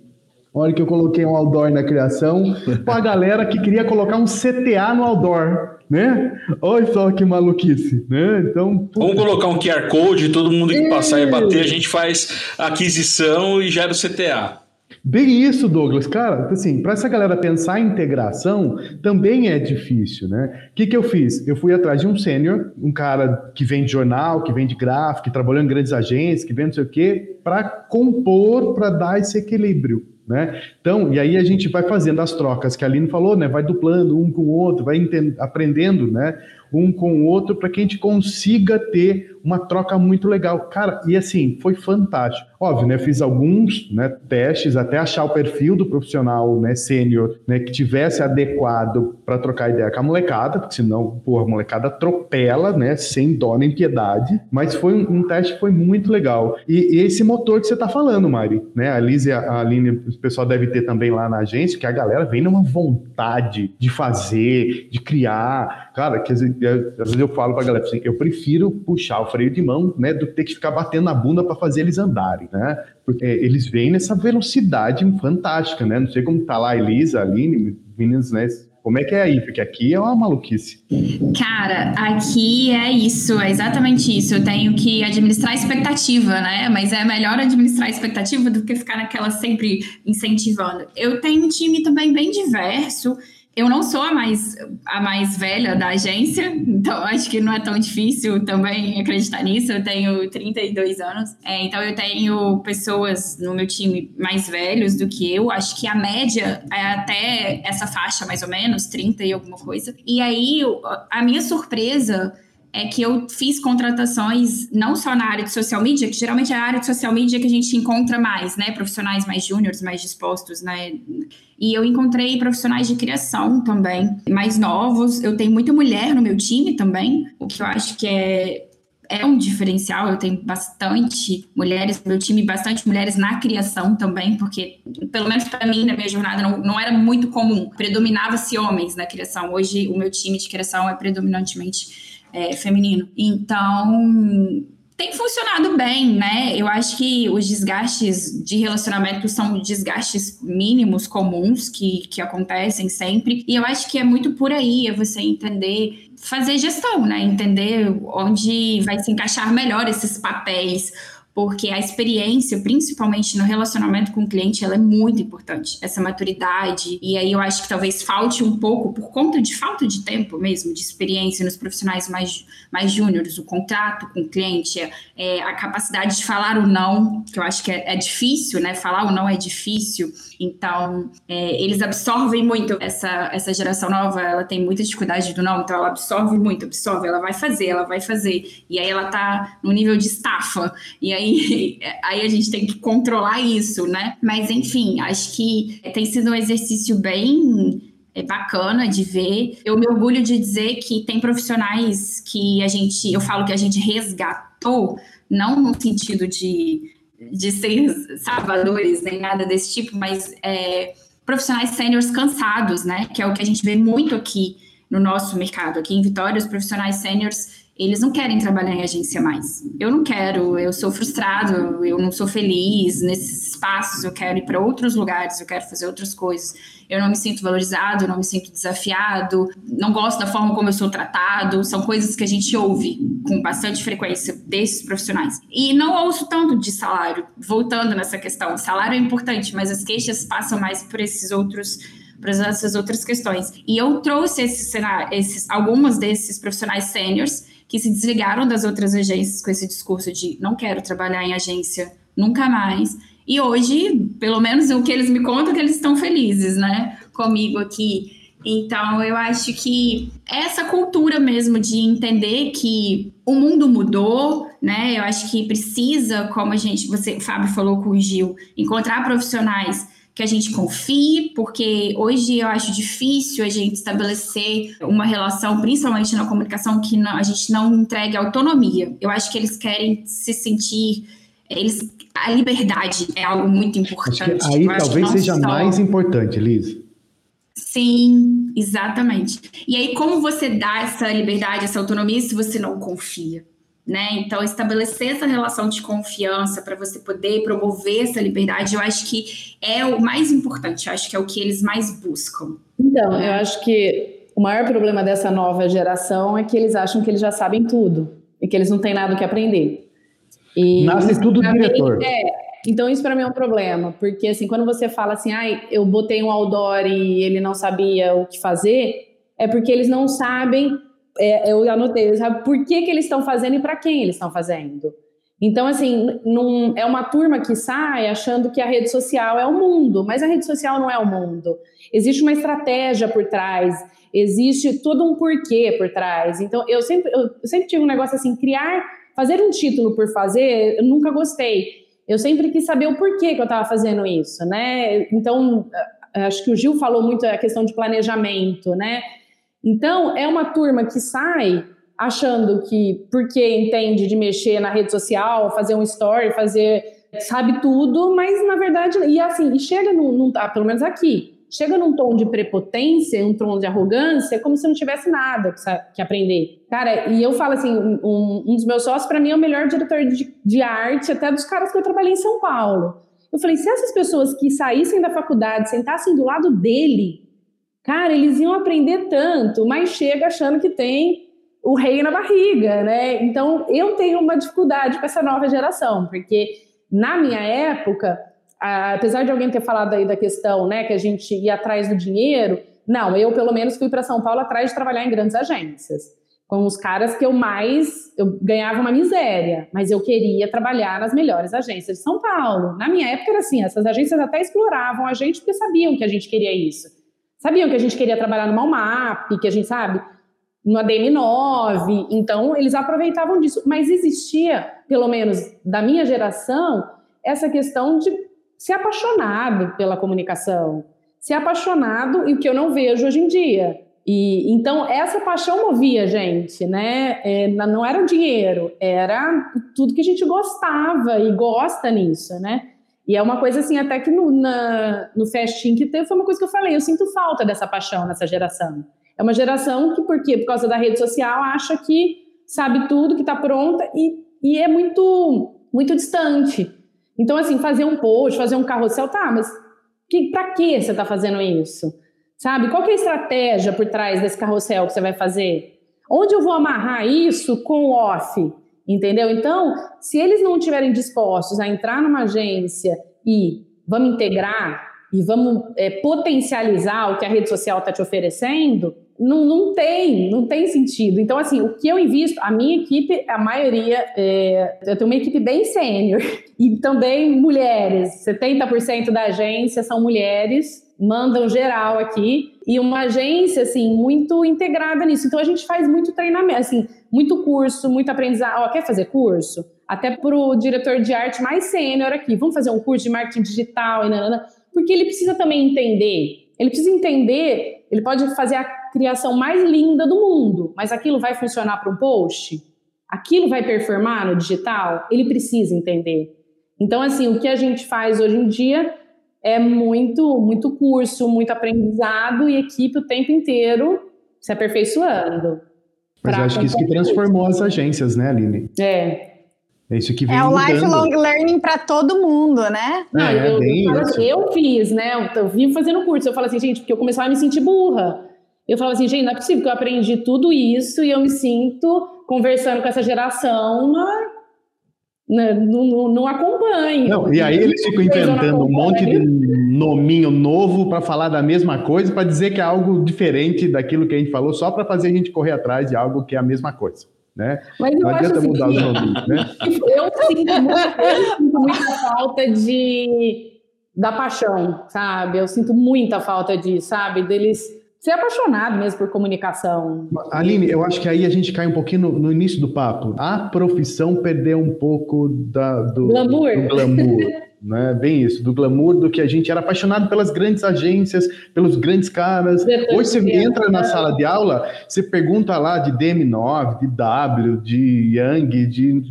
A hora que eu coloquei um outdoor na criação, para a galera que queria colocar um CTA no outdoor, né? Olha só que maluquice, né? Então, vamos colocar um QR Code, todo mundo que passar e bater, a gente faz aquisição e gera o CTA. Bem isso, Douglas. Cara, assim, para essa galera pensar em integração, também é difícil, né? O que, que eu fiz? Eu fui atrás de um sênior, um cara que vende jornal, que vende gráfico, que trabalhou em grandes agências, que vende não sei o quê, para compor, para dar esse equilíbrio. Né? Então, e aí a gente vai fazendo as trocas que a Aline falou, né? Vai duplando um com o outro, vai aprendendo, né? Um com o outro para que a gente consiga ter uma troca muito legal. Cara, e assim, foi fantástico. Óbvio, né? Fiz alguns né, testes até achar o perfil do profissional né, sênior né, que tivesse adequado para trocar ideia com a molecada, porque senão, pô, a molecada atropela, né? Sem dó nem piedade. Mas foi um, um teste que foi muito legal. E, e, esse motor que você está falando, Mari, né? A Liz e a Aline, o pessoal deve ter também lá na agência, que a galera vem numa vontade de fazer, de criar. Cara, que às vezes eu falo para a galera assim, eu prefiro puxar o freio de mão, né, do que ter que ficar batendo na bunda para fazer eles andarem, né? Porque eles vêm nessa velocidade fantástica, né? Não sei como tá lá a Elisa, a Aline, meninas, né? Como é que é aí? Porque aqui é uma maluquice. Cara, aqui é isso, é exatamente isso. Eu tenho que administrar a expectativa, né? Mas é melhor administrar a expectativa do que ficar naquela sempre incentivando. Eu tenho um time também bem diverso. Eu não sou a mais, a mais velha da agência, então (laughs) acho que não é tão difícil também acreditar nisso. Eu tenho 32 anos, é, então eu tenho pessoas no meu time mais velhos do que eu. Acho que a média é até essa faixa, mais ou menos, 30 e alguma coisa. E aí, a minha surpresa é que eu fiz contratações não só na área de social media, que geralmente é a área de social media que a gente encontra mais, né? Profissionais mais júniores, mais dispostos, né? E eu encontrei profissionais de criação também, mais novos. Eu tenho muita mulher no meu time também, o que eu acho que é é um diferencial. Eu tenho bastante mulheres no meu time, bastante mulheres na criação também, porque, pelo menos para mim, na minha jornada, não, não era muito comum. Predominava-se homens na criação. Hoje, o meu time de criação é predominantemente é, feminino. Então, tem funcionado bem, né? Eu acho que os desgastes de relacionamento são desgastes mínimos, comuns, que, que acontecem sempre. E eu acho que é muito por aí, é você entender, fazer gestão, né? Entender onde vai se encaixar melhor esses papéis porque a experiência, principalmente no relacionamento com o cliente, ela é muito importante, essa maturidade. E aí eu acho que talvez falte um pouco, por conta de falta de tempo mesmo, de experiência nos profissionais mais, mais júniores, o contato com o cliente, é, a capacidade de falar o não, que eu acho que é, é difícil, né? Falar o não é difícil. Então, é, eles absorvem muito. Essa, essa geração nova, ela tem muita dificuldade do não, então ela absorve muito, absorve, ela vai fazer, ela vai fazer. E aí ela tá no nível de estafa. E aí, aí a gente tem que controlar isso, né? Mas, enfim, acho que tem sido um exercício bem é bacana de ver. Eu me orgulho de dizer que tem profissionais que a gente, eu falo que a gente resgatou, não no sentido de de ser salvadores nem nada desse tipo, mas é, profissionais sêniores cansados, né? Que é o que a gente vê muito aqui no nosso mercado. Aqui em Vitória, os profissionais sêniores eles não querem trabalhar em agência mais. Eu não quero, eu sou frustrado, eu não sou feliz nesses espaços, eu quero ir para outros lugares, eu quero fazer outras coisas. Eu não me sinto valorizado, não me sinto desafiado, não gosto da forma como eu sou tratado. São coisas que a gente ouve com bastante frequência desses profissionais. E não ouço tanto de salário, voltando nessa questão. Salário é importante, mas as queixas passam mais por esses outros para essas outras questões. E eu trouxe esses, esses algumas desses profissionais sêniores que se desligaram das outras agências com esse discurso de não quero trabalhar em agência nunca mais. E hoje, pelo menos o que eles me contam, que eles estão felizes, né, comigo aqui. Então, eu acho que essa cultura mesmo de entender que o mundo mudou, né? Eu acho que precisa, como a gente, você, o Fábio falou com o Gil, encontrar profissionais que a gente confie, porque hoje eu acho difícil a gente estabelecer uma relação, principalmente na comunicação, que não, a gente não entregue autonomia. Eu acho que eles querem se sentir. Eles, a liberdade é algo muito importante. aí talvez seja só... mais importante, Liz. Sim, exatamente. E aí, como você dá essa liberdade, essa autonomia, se você não confia? Né? Então, estabelecer essa relação de confiança para você poder promover essa liberdade, eu acho que é o mais importante, eu acho que é o que eles mais buscam. Então, eu acho que o maior problema dessa nova geração é que eles acham que eles já sabem tudo e que eles não têm nada que aprender. E Nasce tudo diretor. É, então, isso para mim é um problema, porque assim, quando você fala assim, ai, eu botei um outdoor e ele não sabia o que fazer, é porque eles não sabem é, eu anotei, sabe por que, que eles estão fazendo e para quem eles estão fazendo. Então, assim, num, é uma turma que sai achando que a rede social é o mundo, mas a rede social não é o mundo. Existe uma estratégia por trás, existe todo um porquê por trás. Então, eu sempre, eu sempre tive um negócio assim, criar, fazer um título por fazer, eu nunca gostei. Eu sempre quis saber o porquê que eu estava fazendo isso, né? Então, acho que o Gil falou muito a questão de planejamento, né? Então, é uma turma que sai achando que, porque entende de mexer na rede social, fazer um story, fazer, sabe tudo, mas na verdade, e assim, e chega num, num ah, pelo menos aqui, chega num tom de prepotência, um tom de arrogância, como se não tivesse nada que, que aprender. Cara, e eu falo assim, um, um dos meus sócios, para mim, é o melhor diretor de, de arte, até dos caras que eu trabalhei em São Paulo. Eu falei, se essas pessoas que saíssem da faculdade sentassem do lado dele, Cara, eles iam aprender tanto, mas chega achando que tem o rei na barriga, né? Então, eu tenho uma dificuldade com essa nova geração, porque na minha época, apesar de alguém ter falado aí da questão, né, que a gente ia atrás do dinheiro, não, eu pelo menos fui para São Paulo atrás de trabalhar em grandes agências, com os caras que eu mais, eu ganhava uma miséria, mas eu queria trabalhar nas melhores agências de São Paulo. Na minha época era assim, essas agências até exploravam a gente porque sabiam que a gente queria isso sabiam que a gente queria trabalhar no Malmap, que a gente sabe, no ADM9, então eles aproveitavam disso. Mas existia, pelo menos da minha geração, essa questão de ser apaixonado pela comunicação, ser apaixonado e o que eu não vejo hoje em dia. E então essa paixão movia a gente, né? É, não era o dinheiro, era tudo que a gente gostava e gosta nisso, né? E é uma coisa assim, até que no, na, no festim que teve, foi uma coisa que eu falei, eu sinto falta dessa paixão nessa geração. É uma geração que, por quê? Por causa da rede social, acha que sabe tudo, que está pronta e, e é muito, muito distante. Então, assim, fazer um post, fazer um carrossel, tá, mas que, para que você está fazendo isso? Sabe? Qual é a estratégia por trás desse carrossel que você vai fazer? Onde eu vou amarrar isso com o off? Entendeu? Então, se eles não estiverem dispostos a entrar numa agência e vamos integrar e vamos é, potencializar o que a rede social está te oferecendo, não, não tem, não tem sentido. Então, assim, o que eu invisto, a minha equipe, a maioria, é, eu tenho uma equipe bem sênior (laughs) e também mulheres. 70% da agência são mulheres, mandam geral aqui e uma agência assim muito integrada nisso. Então a gente faz muito treinamento, assim, muito curso, muito aprendizado. Ó, quer fazer curso? Até para o diretor de arte mais sênior aqui, vamos fazer um curso de marketing digital e nanana, porque ele precisa também entender. Ele precisa entender, ele pode fazer a criação mais linda do mundo, mas aquilo vai funcionar para um post? Aquilo vai performar no digital? Ele precisa entender. Então, assim, o que a gente faz hoje em dia é muito, muito curso, muito aprendizado e equipe o tempo inteiro se aperfeiçoando. Mas eu acho que isso que transformou as agências, né, Aline? É. É isso que vem É o mudando. lifelong learning para todo mundo, né? Não, É, eu, bem eu, isso. eu fiz, né? Eu vivo fazendo curso. Eu falo assim, gente, porque eu começava a me sentir burra. Eu falo assim, gente, não é possível que eu aprendi tudo isso e eu me sinto conversando com essa geração, né, não, não, não acompanho. Não, e aí eles ficam inventando um monte de acompanham? nominho novo para falar da mesma coisa, para dizer que é algo diferente daquilo que a gente falou, só para fazer a gente correr atrás de algo que é a mesma coisa, né? Mas eu Não acho adianta assim, mudar os que- nominhos, né? (laughs) Eu sinto, muito, eu sinto muita falta de da paixão, sabe? Eu sinto muita falta disso, sabe? Deles ser apaixonado mesmo por comunicação. Aline, eu acho que aí a gente cai um pouquinho no, no início do papo. A profissão perdeu um pouco da, do, Glamour. do glamour. (laughs) Né? Bem isso, do glamour do que a gente era apaixonado pelas grandes agências, pelos grandes caras. Depois Hoje você entra na sala de aula, você pergunta lá de DM9, de W, de Yang, de.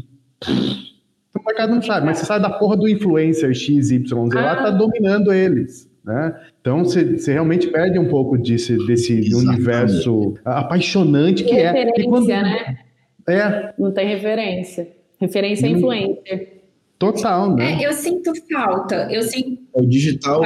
O mercado não sabe, mas você sabe da porra do influencer XYZ lá, Ah. tá dominando eles. Né? Então você, realmente perde um pouco desse, desse Exatamente. universo apaixonante que é. referência, quando- né? É, Não tem referência. Referência é Hum. influencer. total, né? É, eu sinto falta. Eu sinto. O digital,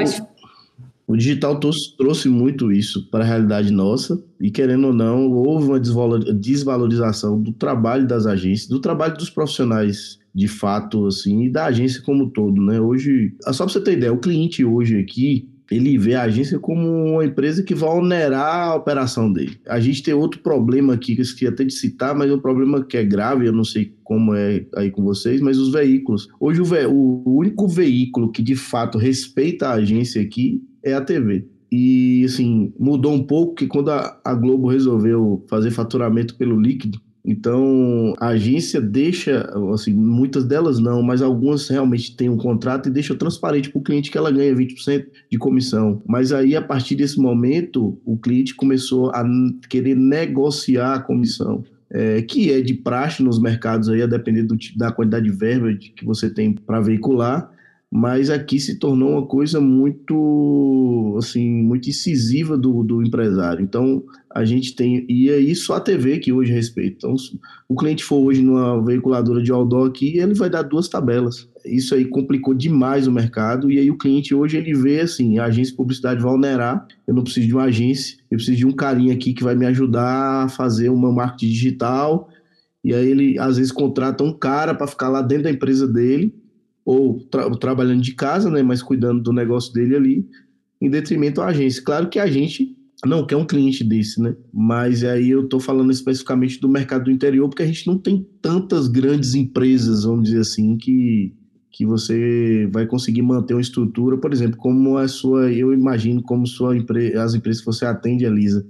o digital trouxe, muito isso para a realidade nossa e querendo ou não houve uma desvalo- desvalorização do trabalho das agências, do trabalho dos profissionais de fato assim e da agência como todo, né? Hoje, só para você ter ideia, o cliente hoje aqui ele vê a agência como uma empresa que vai onerar a operação dele. A gente tem outro problema aqui que eu esqueci até de citar, mas é um problema que é grave, eu não sei como é aí com vocês, mas os veículos. Hoje o, ve- o único veículo que de fato respeita a agência aqui é a TV. E assim, mudou um pouco que quando a, a Globo resolveu fazer faturamento pelo líquido, então a agência deixa, assim, muitas delas não, mas algumas realmente têm um contrato e deixa transparente para o cliente que ela ganha 20% de comissão. Mas aí, a partir desse momento, o cliente começou a querer negociar a comissão. é, que é de praxe nos mercados aí, a depender do da quantidade de verba que você tem para veicular, mas aqui se tornou uma coisa muito assim muito incisiva do, do empresário. Então a gente tem e é isso a TV que hoje respeita. Então se o cliente for hoje numa veiculadora de outdoor aqui, ele vai dar duas tabelas. Isso aí complicou demais o mercado e aí o cliente hoje ele vê assim, a agência de publicidade vai onerar, eu não preciso de uma agência, eu preciso de um carinha aqui que vai me ajudar a fazer uma marketing digital. E aí ele às vezes contrata um cara para ficar lá dentro da empresa dele ou tra- trabalhando de casa, né, mas cuidando do negócio dele ali, em detrimento à agência. Claro que a gente não quer um cliente desse, né? Mas aí eu estou falando especificamente do mercado do interior, porque a gente não tem tantas grandes empresas, vamos dizer assim, que, que você vai conseguir manter uma estrutura, por exemplo, como a sua, eu imagino como sua as empresas que você atende, Elisa,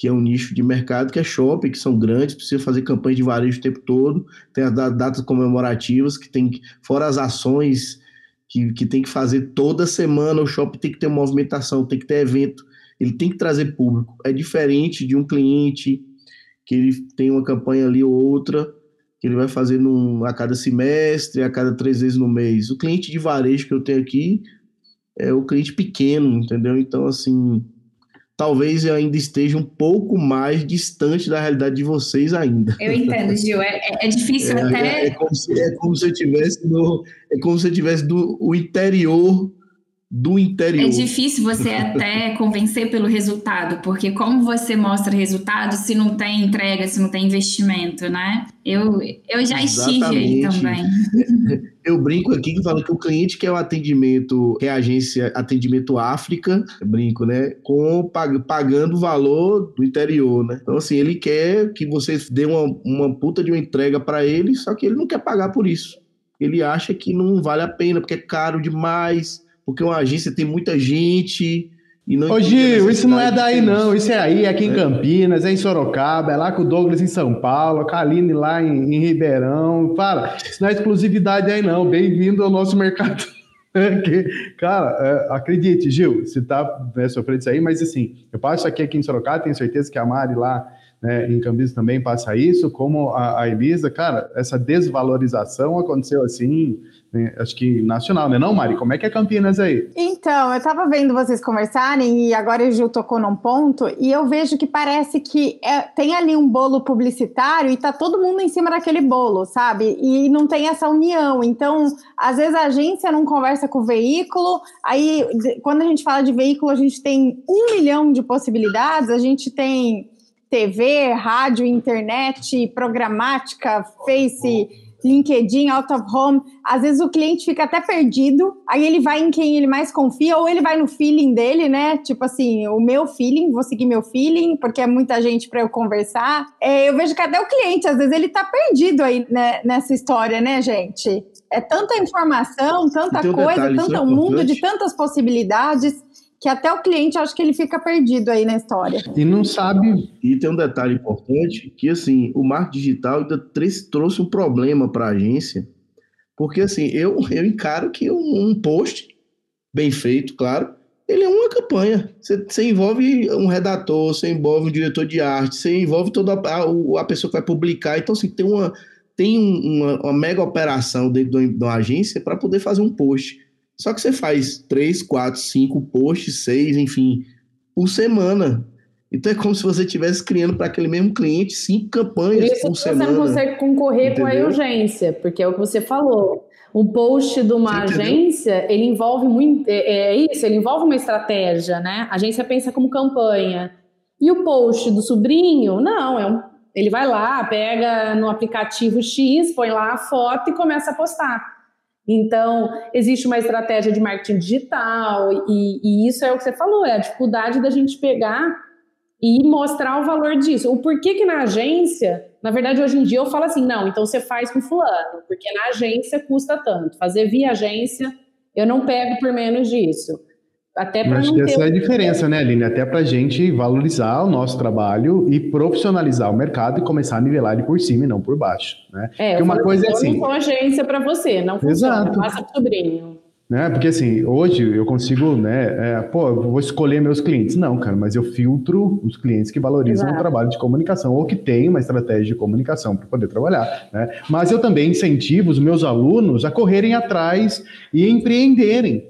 que é um nicho de mercado que é shopping, que são grandes, precisa fazer campanha de varejo o tempo todo, tem as da- datas comemorativas, que tem, fora as ações que, que tem que fazer toda semana, o shopping tem que ter movimentação, tem que ter evento, ele tem que trazer público. É diferente de um cliente que ele tem uma campanha ali ou outra, que ele vai fazer num, a cada semestre, a cada três vezes no mês. O cliente de varejo que eu tenho aqui é o cliente pequeno, entendeu? Então, assim, talvez eu ainda esteja um pouco mais distante da realidade de vocês ainda. Eu entendo, Gil. É, é- é difícil É, até. é- é como se, é como se eu tivesse no, é como se eu tivesse do o interior do interior. É difícil você até (laughs) convencer pelo resultado, porque como você mostra resultado se não tem entrega, se não tem investimento, né? Eu, eu já estive aí Exatamente. também. (laughs) Eu brinco aqui que falo que o cliente quer o atendimento, que é a agência Atendimento África, brinco, né? Com pag- pagando o valor do interior, né? Então, assim, ele quer que você dê uma, uma puta de uma entrega para ele, só que ele não quer pagar por isso. Ele acha que não vale a pena, porque é caro demais, porque uma agência tem muita gente. Não Ô Gil, isso não é daí não, isso é aí, é aqui em É. Campinas, é em Sorocaba, é lá com o Douglas em São Paulo, a Kaline lá em, em Ribeirão. Fala, isso não é exclusividade aí não, bem-vindo ao nosso mercado. (laughs) Que- Cara, é, acredite, Gil, você tá né, sofrendo isso aí, mas assim, eu passo aqui, aqui em Sorocaba, tenho certeza que a Mari lá né, em Campinas também passa isso, como a, a Elisa, cara, essa desvalorização aconteceu assim, né, acho que nacional, né? Não, Mari, como é que é Campinas aí? Então, eu estava vendo vocês conversarem e agora o Gil tocou num ponto e eu vejo que parece que é, tem ali um bolo publicitário e tá todo mundo em cima daquele bolo, sabe? E não tem essa união. Então, às vezes a agência não conversa com o veículo, aí quando a gente fala de veículo, a gente tem um milhão de possibilidades, a gente tem TV, rádio, internet, programática, Face LinkedIn, out of home, às vezes o cliente fica até perdido, aí ele vai em quem ele mais confia, ou ele vai no feeling dele, né? Tipo assim, o meu feeling, vou seguir meu feeling, porque é muita gente para eu conversar. É, eu vejo que até o cliente, às vezes, ele tá perdido aí né, nessa história, né, gente? É tanta informação, tanta coisa, detalhe, tanto é mundo de tantas possibilidades que até o cliente acho que ele fica perdido aí na história. E não sabe. E tem um detalhe importante que assim, o marketing digital ainda trouxe um problema para a agência, porque assim, eu, eu encaro que um, um, post bem feito, claro, ele é uma campanha. Você, você, envolve um redator, você envolve um diretor de arte, você envolve toda a, a pessoa que vai publicar. Então, assim, tem uma, tem uma, uma mega operação dentro de uma agência para poder fazer um post. Só que você faz três, quatro, cinco posts, seis, enfim, por semana. Então é como se você estivesse criando para aquele mesmo cliente cinco campanhas por, por semana. Você não consegue concorrer entendeu? com a urgência, porque é o que você falou. Um post de uma agência, ele envolve muito. É, é, isso, ele envolve uma estratégia, né? A agência pensa como campanha. E o post do sobrinho, não, é um, ele vai lá, pega no aplicativo X, põe lá a foto e começa a postar. Então, existe uma estratégia de marketing digital, e, e, isso é o que você falou, é a dificuldade da gente pegar e mostrar o valor disso. O porquê que na agência, na verdade, hoje em dia eu falo assim, não, então você faz com fulano, porque na agência custa tanto. Fazer via agência, eu não pego por menos disso. Até para Acho que essa é a diferença, né, Aline? Até para a gente valorizar o nosso trabalho e profissionalizar o mercado e começar a nivelar ele por cima e não por baixo, né? É, Porque uma coisa é assim. Não agência para você, não funciona. Exato. Passa pro sobrinho. Né? Porque assim, hoje eu consigo, né? É, pô, eu vou escolher meus clientes. Não, cara, mas eu filtro os clientes que valorizam Exato. o trabalho de comunicação ou que têm uma estratégia de comunicação para poder trabalhar. Né? Mas eu também incentivo os meus alunos a correrem atrás e empreenderem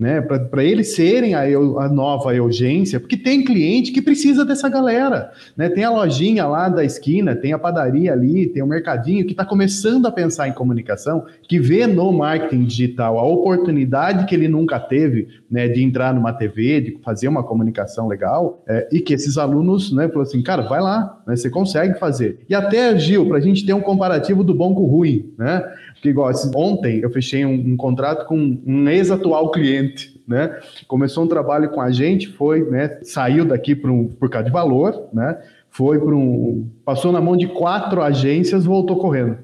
né, para eles serem a, a, nova urgência, porque tem cliente que precisa dessa galera, né? Tem a lojinha lá da esquina, tem a padaria ali, tem o mercadinho que está começando a pensar em comunicação, que vê no marketing digital a oportunidade que ele nunca teve, né, de entrar numa TV, de fazer uma comunicação legal, é, e que esses alunos, né, falou assim, cara, vai lá, né, você consegue fazer. E até Gil, para a gente ter um comparativo do bom com o ruim, né? Porque, igual, ontem eu fechei um, um contrato com um ex-atual cliente, né? Começou um trabalho com a gente, foi, né? Saiu daqui por, um, por causa de valor, né? Foi para um. Passou na mão de quatro agências, voltou correndo,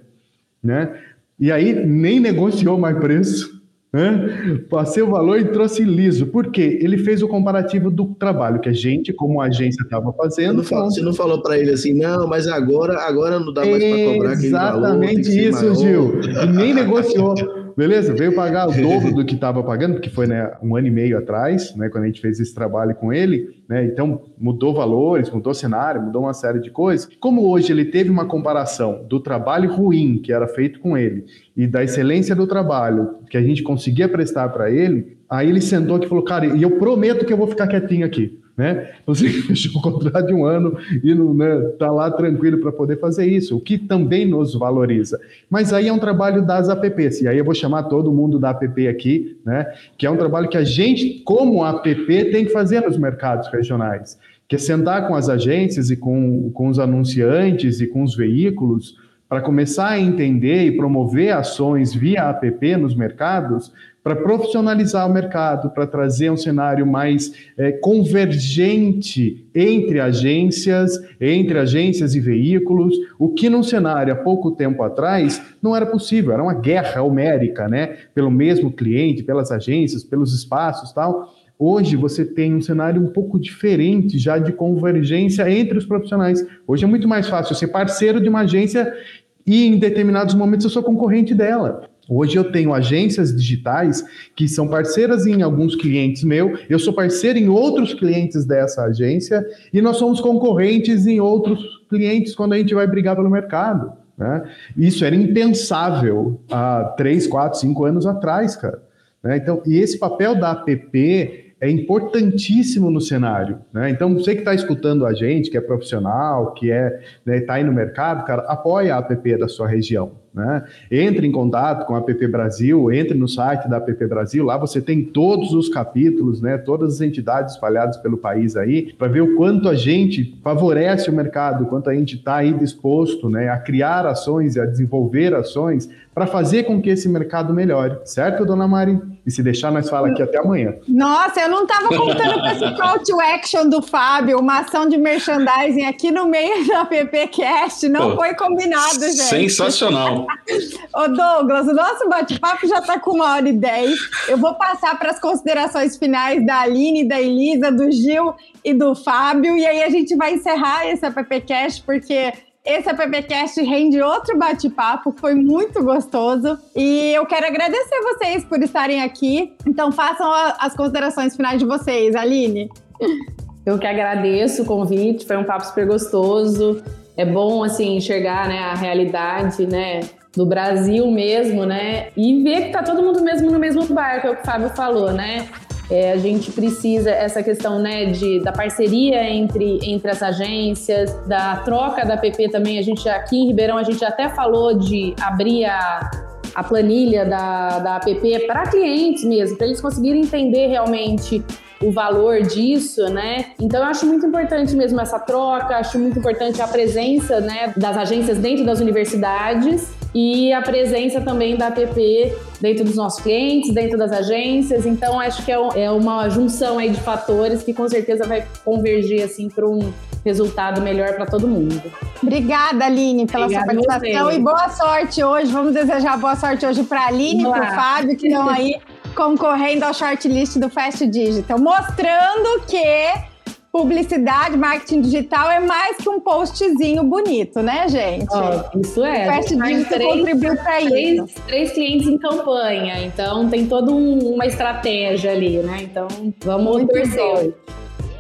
né? E aí nem negociou mais preço, né? Passei o valor e trouxe liso. Por quê? Ele fez o comparativo do trabalho que a gente, como agência, estava fazendo. Você não, falou para ele assim, não, mas agora, agora não dá mais para cobrar aquele valor. Exatamente isso, Gil. E nem negociou. (laughs) Beleza, veio pagar o dobro do que estava pagando, porque foi né, um ano e meio atrás, né, quando a gente fez esse trabalho com ele. Né, então, mudou valores, mudou cenário, mudou uma série de coisas. Como hoje ele teve uma comparação do trabalho ruim que era feito com ele e da excelência do trabalho que a gente conseguia prestar para ele, aí ele sentou aqui e falou: Cara, e eu prometo que eu vou ficar quietinho aqui né? Você (laughs) fechou um contrato de um ano e não né, tá lá tranquilo para poder fazer isso, o que também nos valoriza. Mas aí é um trabalho das APPs, e aí eu vou chamar todo mundo da APP aqui, né? Que é um trabalho que a gente, como APP, tem que fazer nos mercados regionais, que é sentar com as agências e com, com os anunciantes e com os veículos para começar a entender e promover ações via app nos mercados, para profissionalizar o mercado, para trazer um cenário mais é, convergente entre agências, entre agências e veículos, o que num cenário há pouco tempo atrás não era possível, era uma guerra homérica, né? Pelo mesmo cliente, pelas agências, pelos espaços tal. Hoje você tem um cenário um pouco diferente já de convergência entre os profissionais. Hoje é muito mais fácil ser parceiro de uma agência e em determinados momentos eu sou concorrente dela. Hoje eu tenho agências digitais que são parceiras em alguns clientes meu, eu sou parceiro em outros clientes dessa agência e nós somos concorrentes em outros clientes quando a gente vai brigar pelo mercado. Né? Isso era impensável há três, quatro, cinco anos atrás, cara. Né? Então, e esse papel da app é importantíssimo no cenário. Né? Então, você que está escutando a gente, que é profissional, que é está né, tá aí no mercado, cara, apoia a app da sua região. Né? Entre em contato com a App Brasil, entre no site da App Brasil, lá você tem todos os capítulos, né? todas as entidades espalhadas pelo país aí, para ver o quanto a gente favorece o mercado, o quanto a gente está aí disposto né, a criar ações e a desenvolver ações para fazer com que esse mercado melhore. Certo, dona Mari? E se deixar, nós fala aqui até amanhã. Nossa, eu não estava contando com esse call to action do Fábio, uma ação de merchandising aqui no meio da PPcast. Não Pô, foi combinado, gente. Sensacional. Ô Douglas, o nosso bate-papo já está com uma hora e dez. Eu vou passar para as considerações finais da Aline, da Elisa, do Gil e do Fábio. E aí a gente vai encerrar esse AppCast, porque esse AppCast rende outro bate-papo, foi muito gostoso. E eu quero agradecer vocês por estarem aqui. Então façam as considerações finais de vocês, Aline. Eu que agradeço o convite, foi um papo super gostoso. É bom assim enxergar, né, a realidade, né, do Brasil mesmo, né? E ver que tá todo mundo mesmo no mesmo barco, é o que o Fábio falou, né? É, a gente precisa essa questão né, de, da parceria entre, entre as agências, da troca da PP também. A gente aqui em Ribeirão a gente até falou de abrir a, a planilha da, da app para clientes mesmo, para eles conseguirem entender realmente o valor disso, né? Então eu acho muito importante mesmo essa troca, acho muito importante a presença, né, das agências dentro das universidades e a presença também da app dentro dos nossos clientes, dentro das agências. Então acho que é, é uma junção aí de fatores que com certeza vai convergir assim para um resultado melhor para todo mundo. Obrigada, Aline, pela Obrigada sua participação e boa sorte hoje. Vamos desejar boa sorte hoje para a Aline e para o Fábio que estão aí (laughs) concorrendo ao shortlist do Fast Digital, mostrando que publicidade, marketing digital é mais que um postzinho bonito, né, gente? Oh, isso é. O Fast Digital contribuiu para isso. Três clientes em campanha, então tem toda um, uma estratégia ali, né? Então vamos Muito torcer.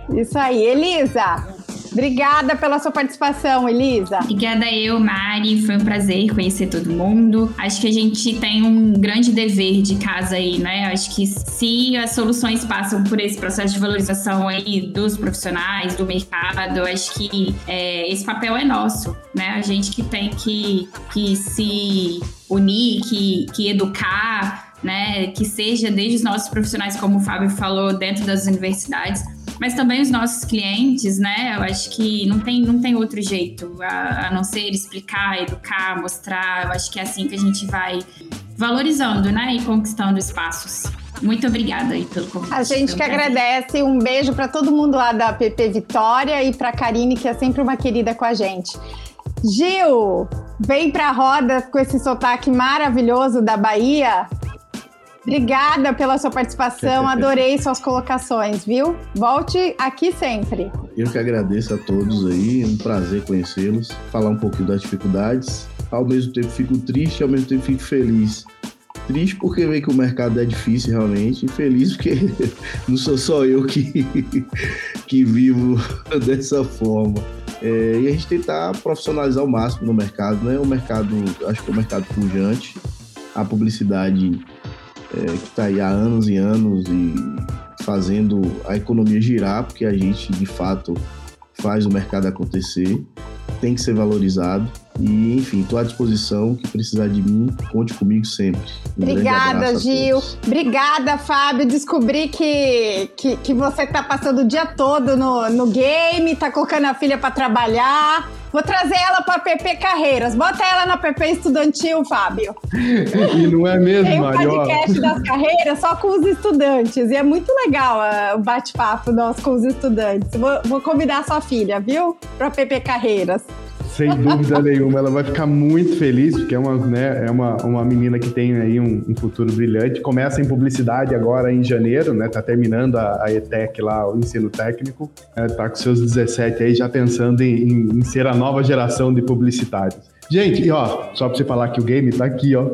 Bom. Isso aí, Elisa. Obrigada pela sua participação, Elisa. Obrigada eu, Mari. Foi um prazer conhecer todo mundo. Acho que a gente tem um grande dever de casa aí, né? Acho que se as soluções passam por esse processo de valorização aí dos profissionais, do mercado, acho que é, esse papel é nosso, né? A gente que tem que, que se unir, que, que educar, né? Que seja desde os nossos profissionais, como o Fábio falou, dentro das universidades mas também os nossos clientes, né? Eu acho que não tem, não tem outro jeito a, a não ser explicar, educar, mostrar. Eu acho que é assim que a gente vai valorizando, né? E conquistando espaços. Muito obrigada aí pelo convite. A gente que agradece. Um beijo para todo mundo lá da PP Vitória e para Karine, que é sempre uma querida com a gente. Gil, vem para a roda com esse sotaque maravilhoso da Bahia. Obrigada pela sua participação, adorei suas colocações, viu? Volte aqui sempre. Eu que agradeço a todos aí, é um prazer conhecê-los, falar um pouquinho das dificuldades. Ao mesmo tempo fico triste, ao mesmo tempo fico feliz. Triste porque vejo que o mercado é difícil realmente, e feliz porque (laughs) não sou só eu que, (laughs) que vivo (laughs) dessa forma. É, e a gente tentar profissionalizar o máximo no mercado, né? O mercado, acho que é um mercado pujante, a publicidade é, que está aí há anos e anos e fazendo a economia girar, porque a gente de fato faz o mercado acontecer, tem que ser valorizado. E, enfim, estou à disposição. Que precisar de mim, conte comigo sempre. Um Obrigada, Gil. Obrigada, Fábio. Descobri que, que, que você está passando o dia todo no, no game, está colocando a filha para trabalhar. Vou trazer ela para PP Carreiras. Bota ela na PP Estudantil, Fábio. E não é mesmo, Tem um podcast das carreiras só com os estudantes. E é muito legal uh, o bate-papo nosso com os estudantes. Vou, vou convidar a sua filha, viu? Para PP Carreiras. Sem dúvida nenhuma, ela vai ficar muito feliz, porque é uma, né, é uma, uma menina que tem aí um, um, futuro brilhante. Começa em publicidade agora em janeiro, né? Tá terminando a, a ETEC lá, o ensino técnico. É, tá com seus 17 aí já pensando em, em, em ser a nova geração de publicitários. Gente, e ó, só pra você falar que o game tá aqui, ó.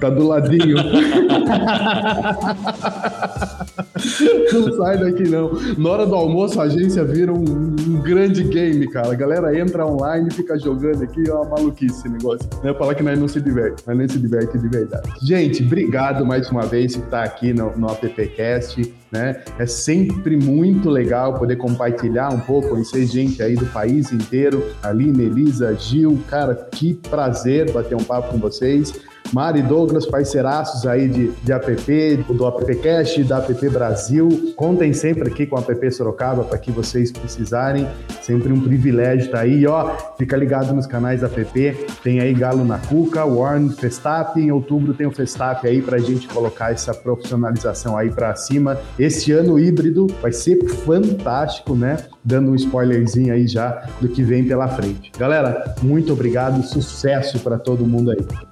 Tá do ladinho. (laughs) (laughs) não sai daqui, não. Na hora do almoço, a agência vira um, um grande game, cara. A galera entra online fica jogando aqui, ó, maluquice esse negócio. Não é falar que nós não se diverte, mas nem se diverte de verdade. Gente, obrigado mais uma vez por estar aqui no, no AppCast. Né? É sempre muito legal poder compartilhar um pouco, conhecer gente aí do país inteiro. Aline, Elisa, Gil, cara, que prazer bater um papo com vocês. Mari Douglas, parceiraços aí de, de app, do AppCast, da App Brasil. Contem sempre aqui com a App Sorocaba para que vocês precisarem. Sempre um privilégio estar tá aí, ó. Fica ligado nos canais da App. Tem aí Galo na Cuca, Warn, Festap. Em outubro tem o Festap aí para a gente colocar essa profissionalização aí para cima. Esse ano híbrido vai ser fantástico, né? Dando um spoilerzinho aí já do que vem pela frente. Galera, muito obrigado, sucesso para todo mundo aí.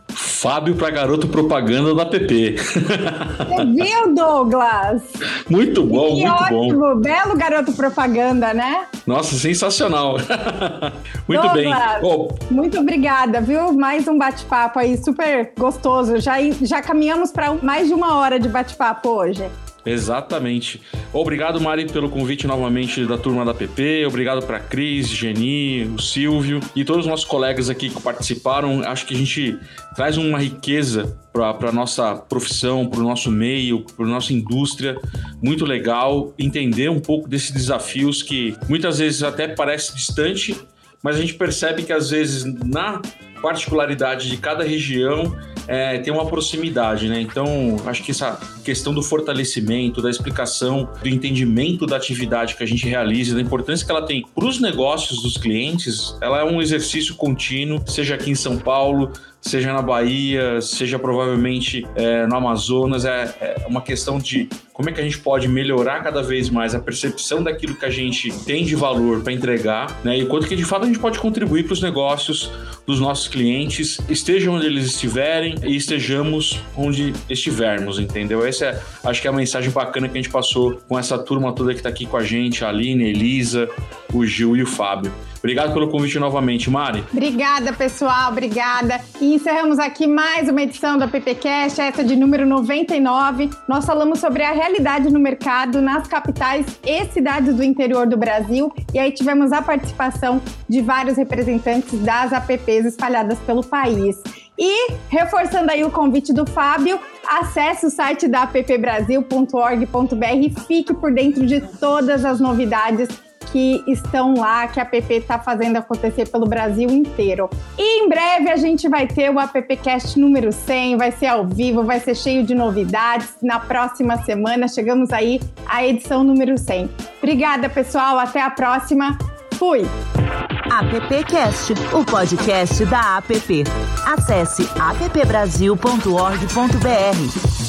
Fábio para garoto propaganda da PP. Você viu, Douglas? Muito bom, que muito ótimo. bom. Belo garoto propaganda, né? Nossa, sensacional. muito Douglas, bem. Oh. Muito obrigada, viu? Mais um bate-papo aí super gostoso. Já, já caminhamos para mais de uma hora de bate-papo hoje. Exatamente. Obrigado, Mari, pelo convite novamente da turma da PP. Obrigado para Cris, Geni, o Silvio e todos os nossos colegas aqui que participaram. Acho que a gente traz uma riqueza para a nossa profissão, para o nosso meio, para a nossa indústria. Muito legal entender um pouco desses desafios que muitas vezes até parece distante, mas a gente percebe que às vezes na particularidade de cada região é, tem uma proximidade, né? Então, acho que essa questão do fortalecimento, da explicação, do entendimento da atividade que a gente realiza, da importância que ela tem para os negócios dos clientes, ela é um exercício contínuo, seja aqui em São Paulo, seja na Bahia, seja provavelmente é, no Amazonas, é, é, uma questão de como é que a gente pode melhorar cada vez mais a percepção daquilo que a gente tem de valor para entregar, né? E quanto que de fato a gente pode contribuir para os negócios dos nossos clientes, estejam onde eles estiverem e estejamos onde estivermos, entendeu? Essa é, acho que é a mensagem bacana que a gente passou com essa turma toda que está aqui com a gente, a Aline, a Elisa, o Gil e o Fábio. Obrigado pelo convite novamente, Mari. Obrigada, pessoal. Obrigada. E encerramos aqui mais uma edição da PPcast, essa de número 99. Nós falamos sobre a realidade no mercado nas capitais e cidades do interior do Brasil. E aí tivemos a participação de vários representantes das apps espalhadas pelo país. E, reforçando aí o convite do Fábio, acesse o site da appbrasil.org.br e fique por dentro de todas as novidades que estão lá, que a app está fazendo acontecer pelo Brasil inteiro. E em breve a gente vai ter o AppCast número 100, vai ser ao vivo, vai ser cheio de novidades. Na próxima semana chegamos aí à edição número 100. Obrigada, pessoal, até a próxima. Fui! AppCast, o podcast da App. Acesse appbrasil.org.br.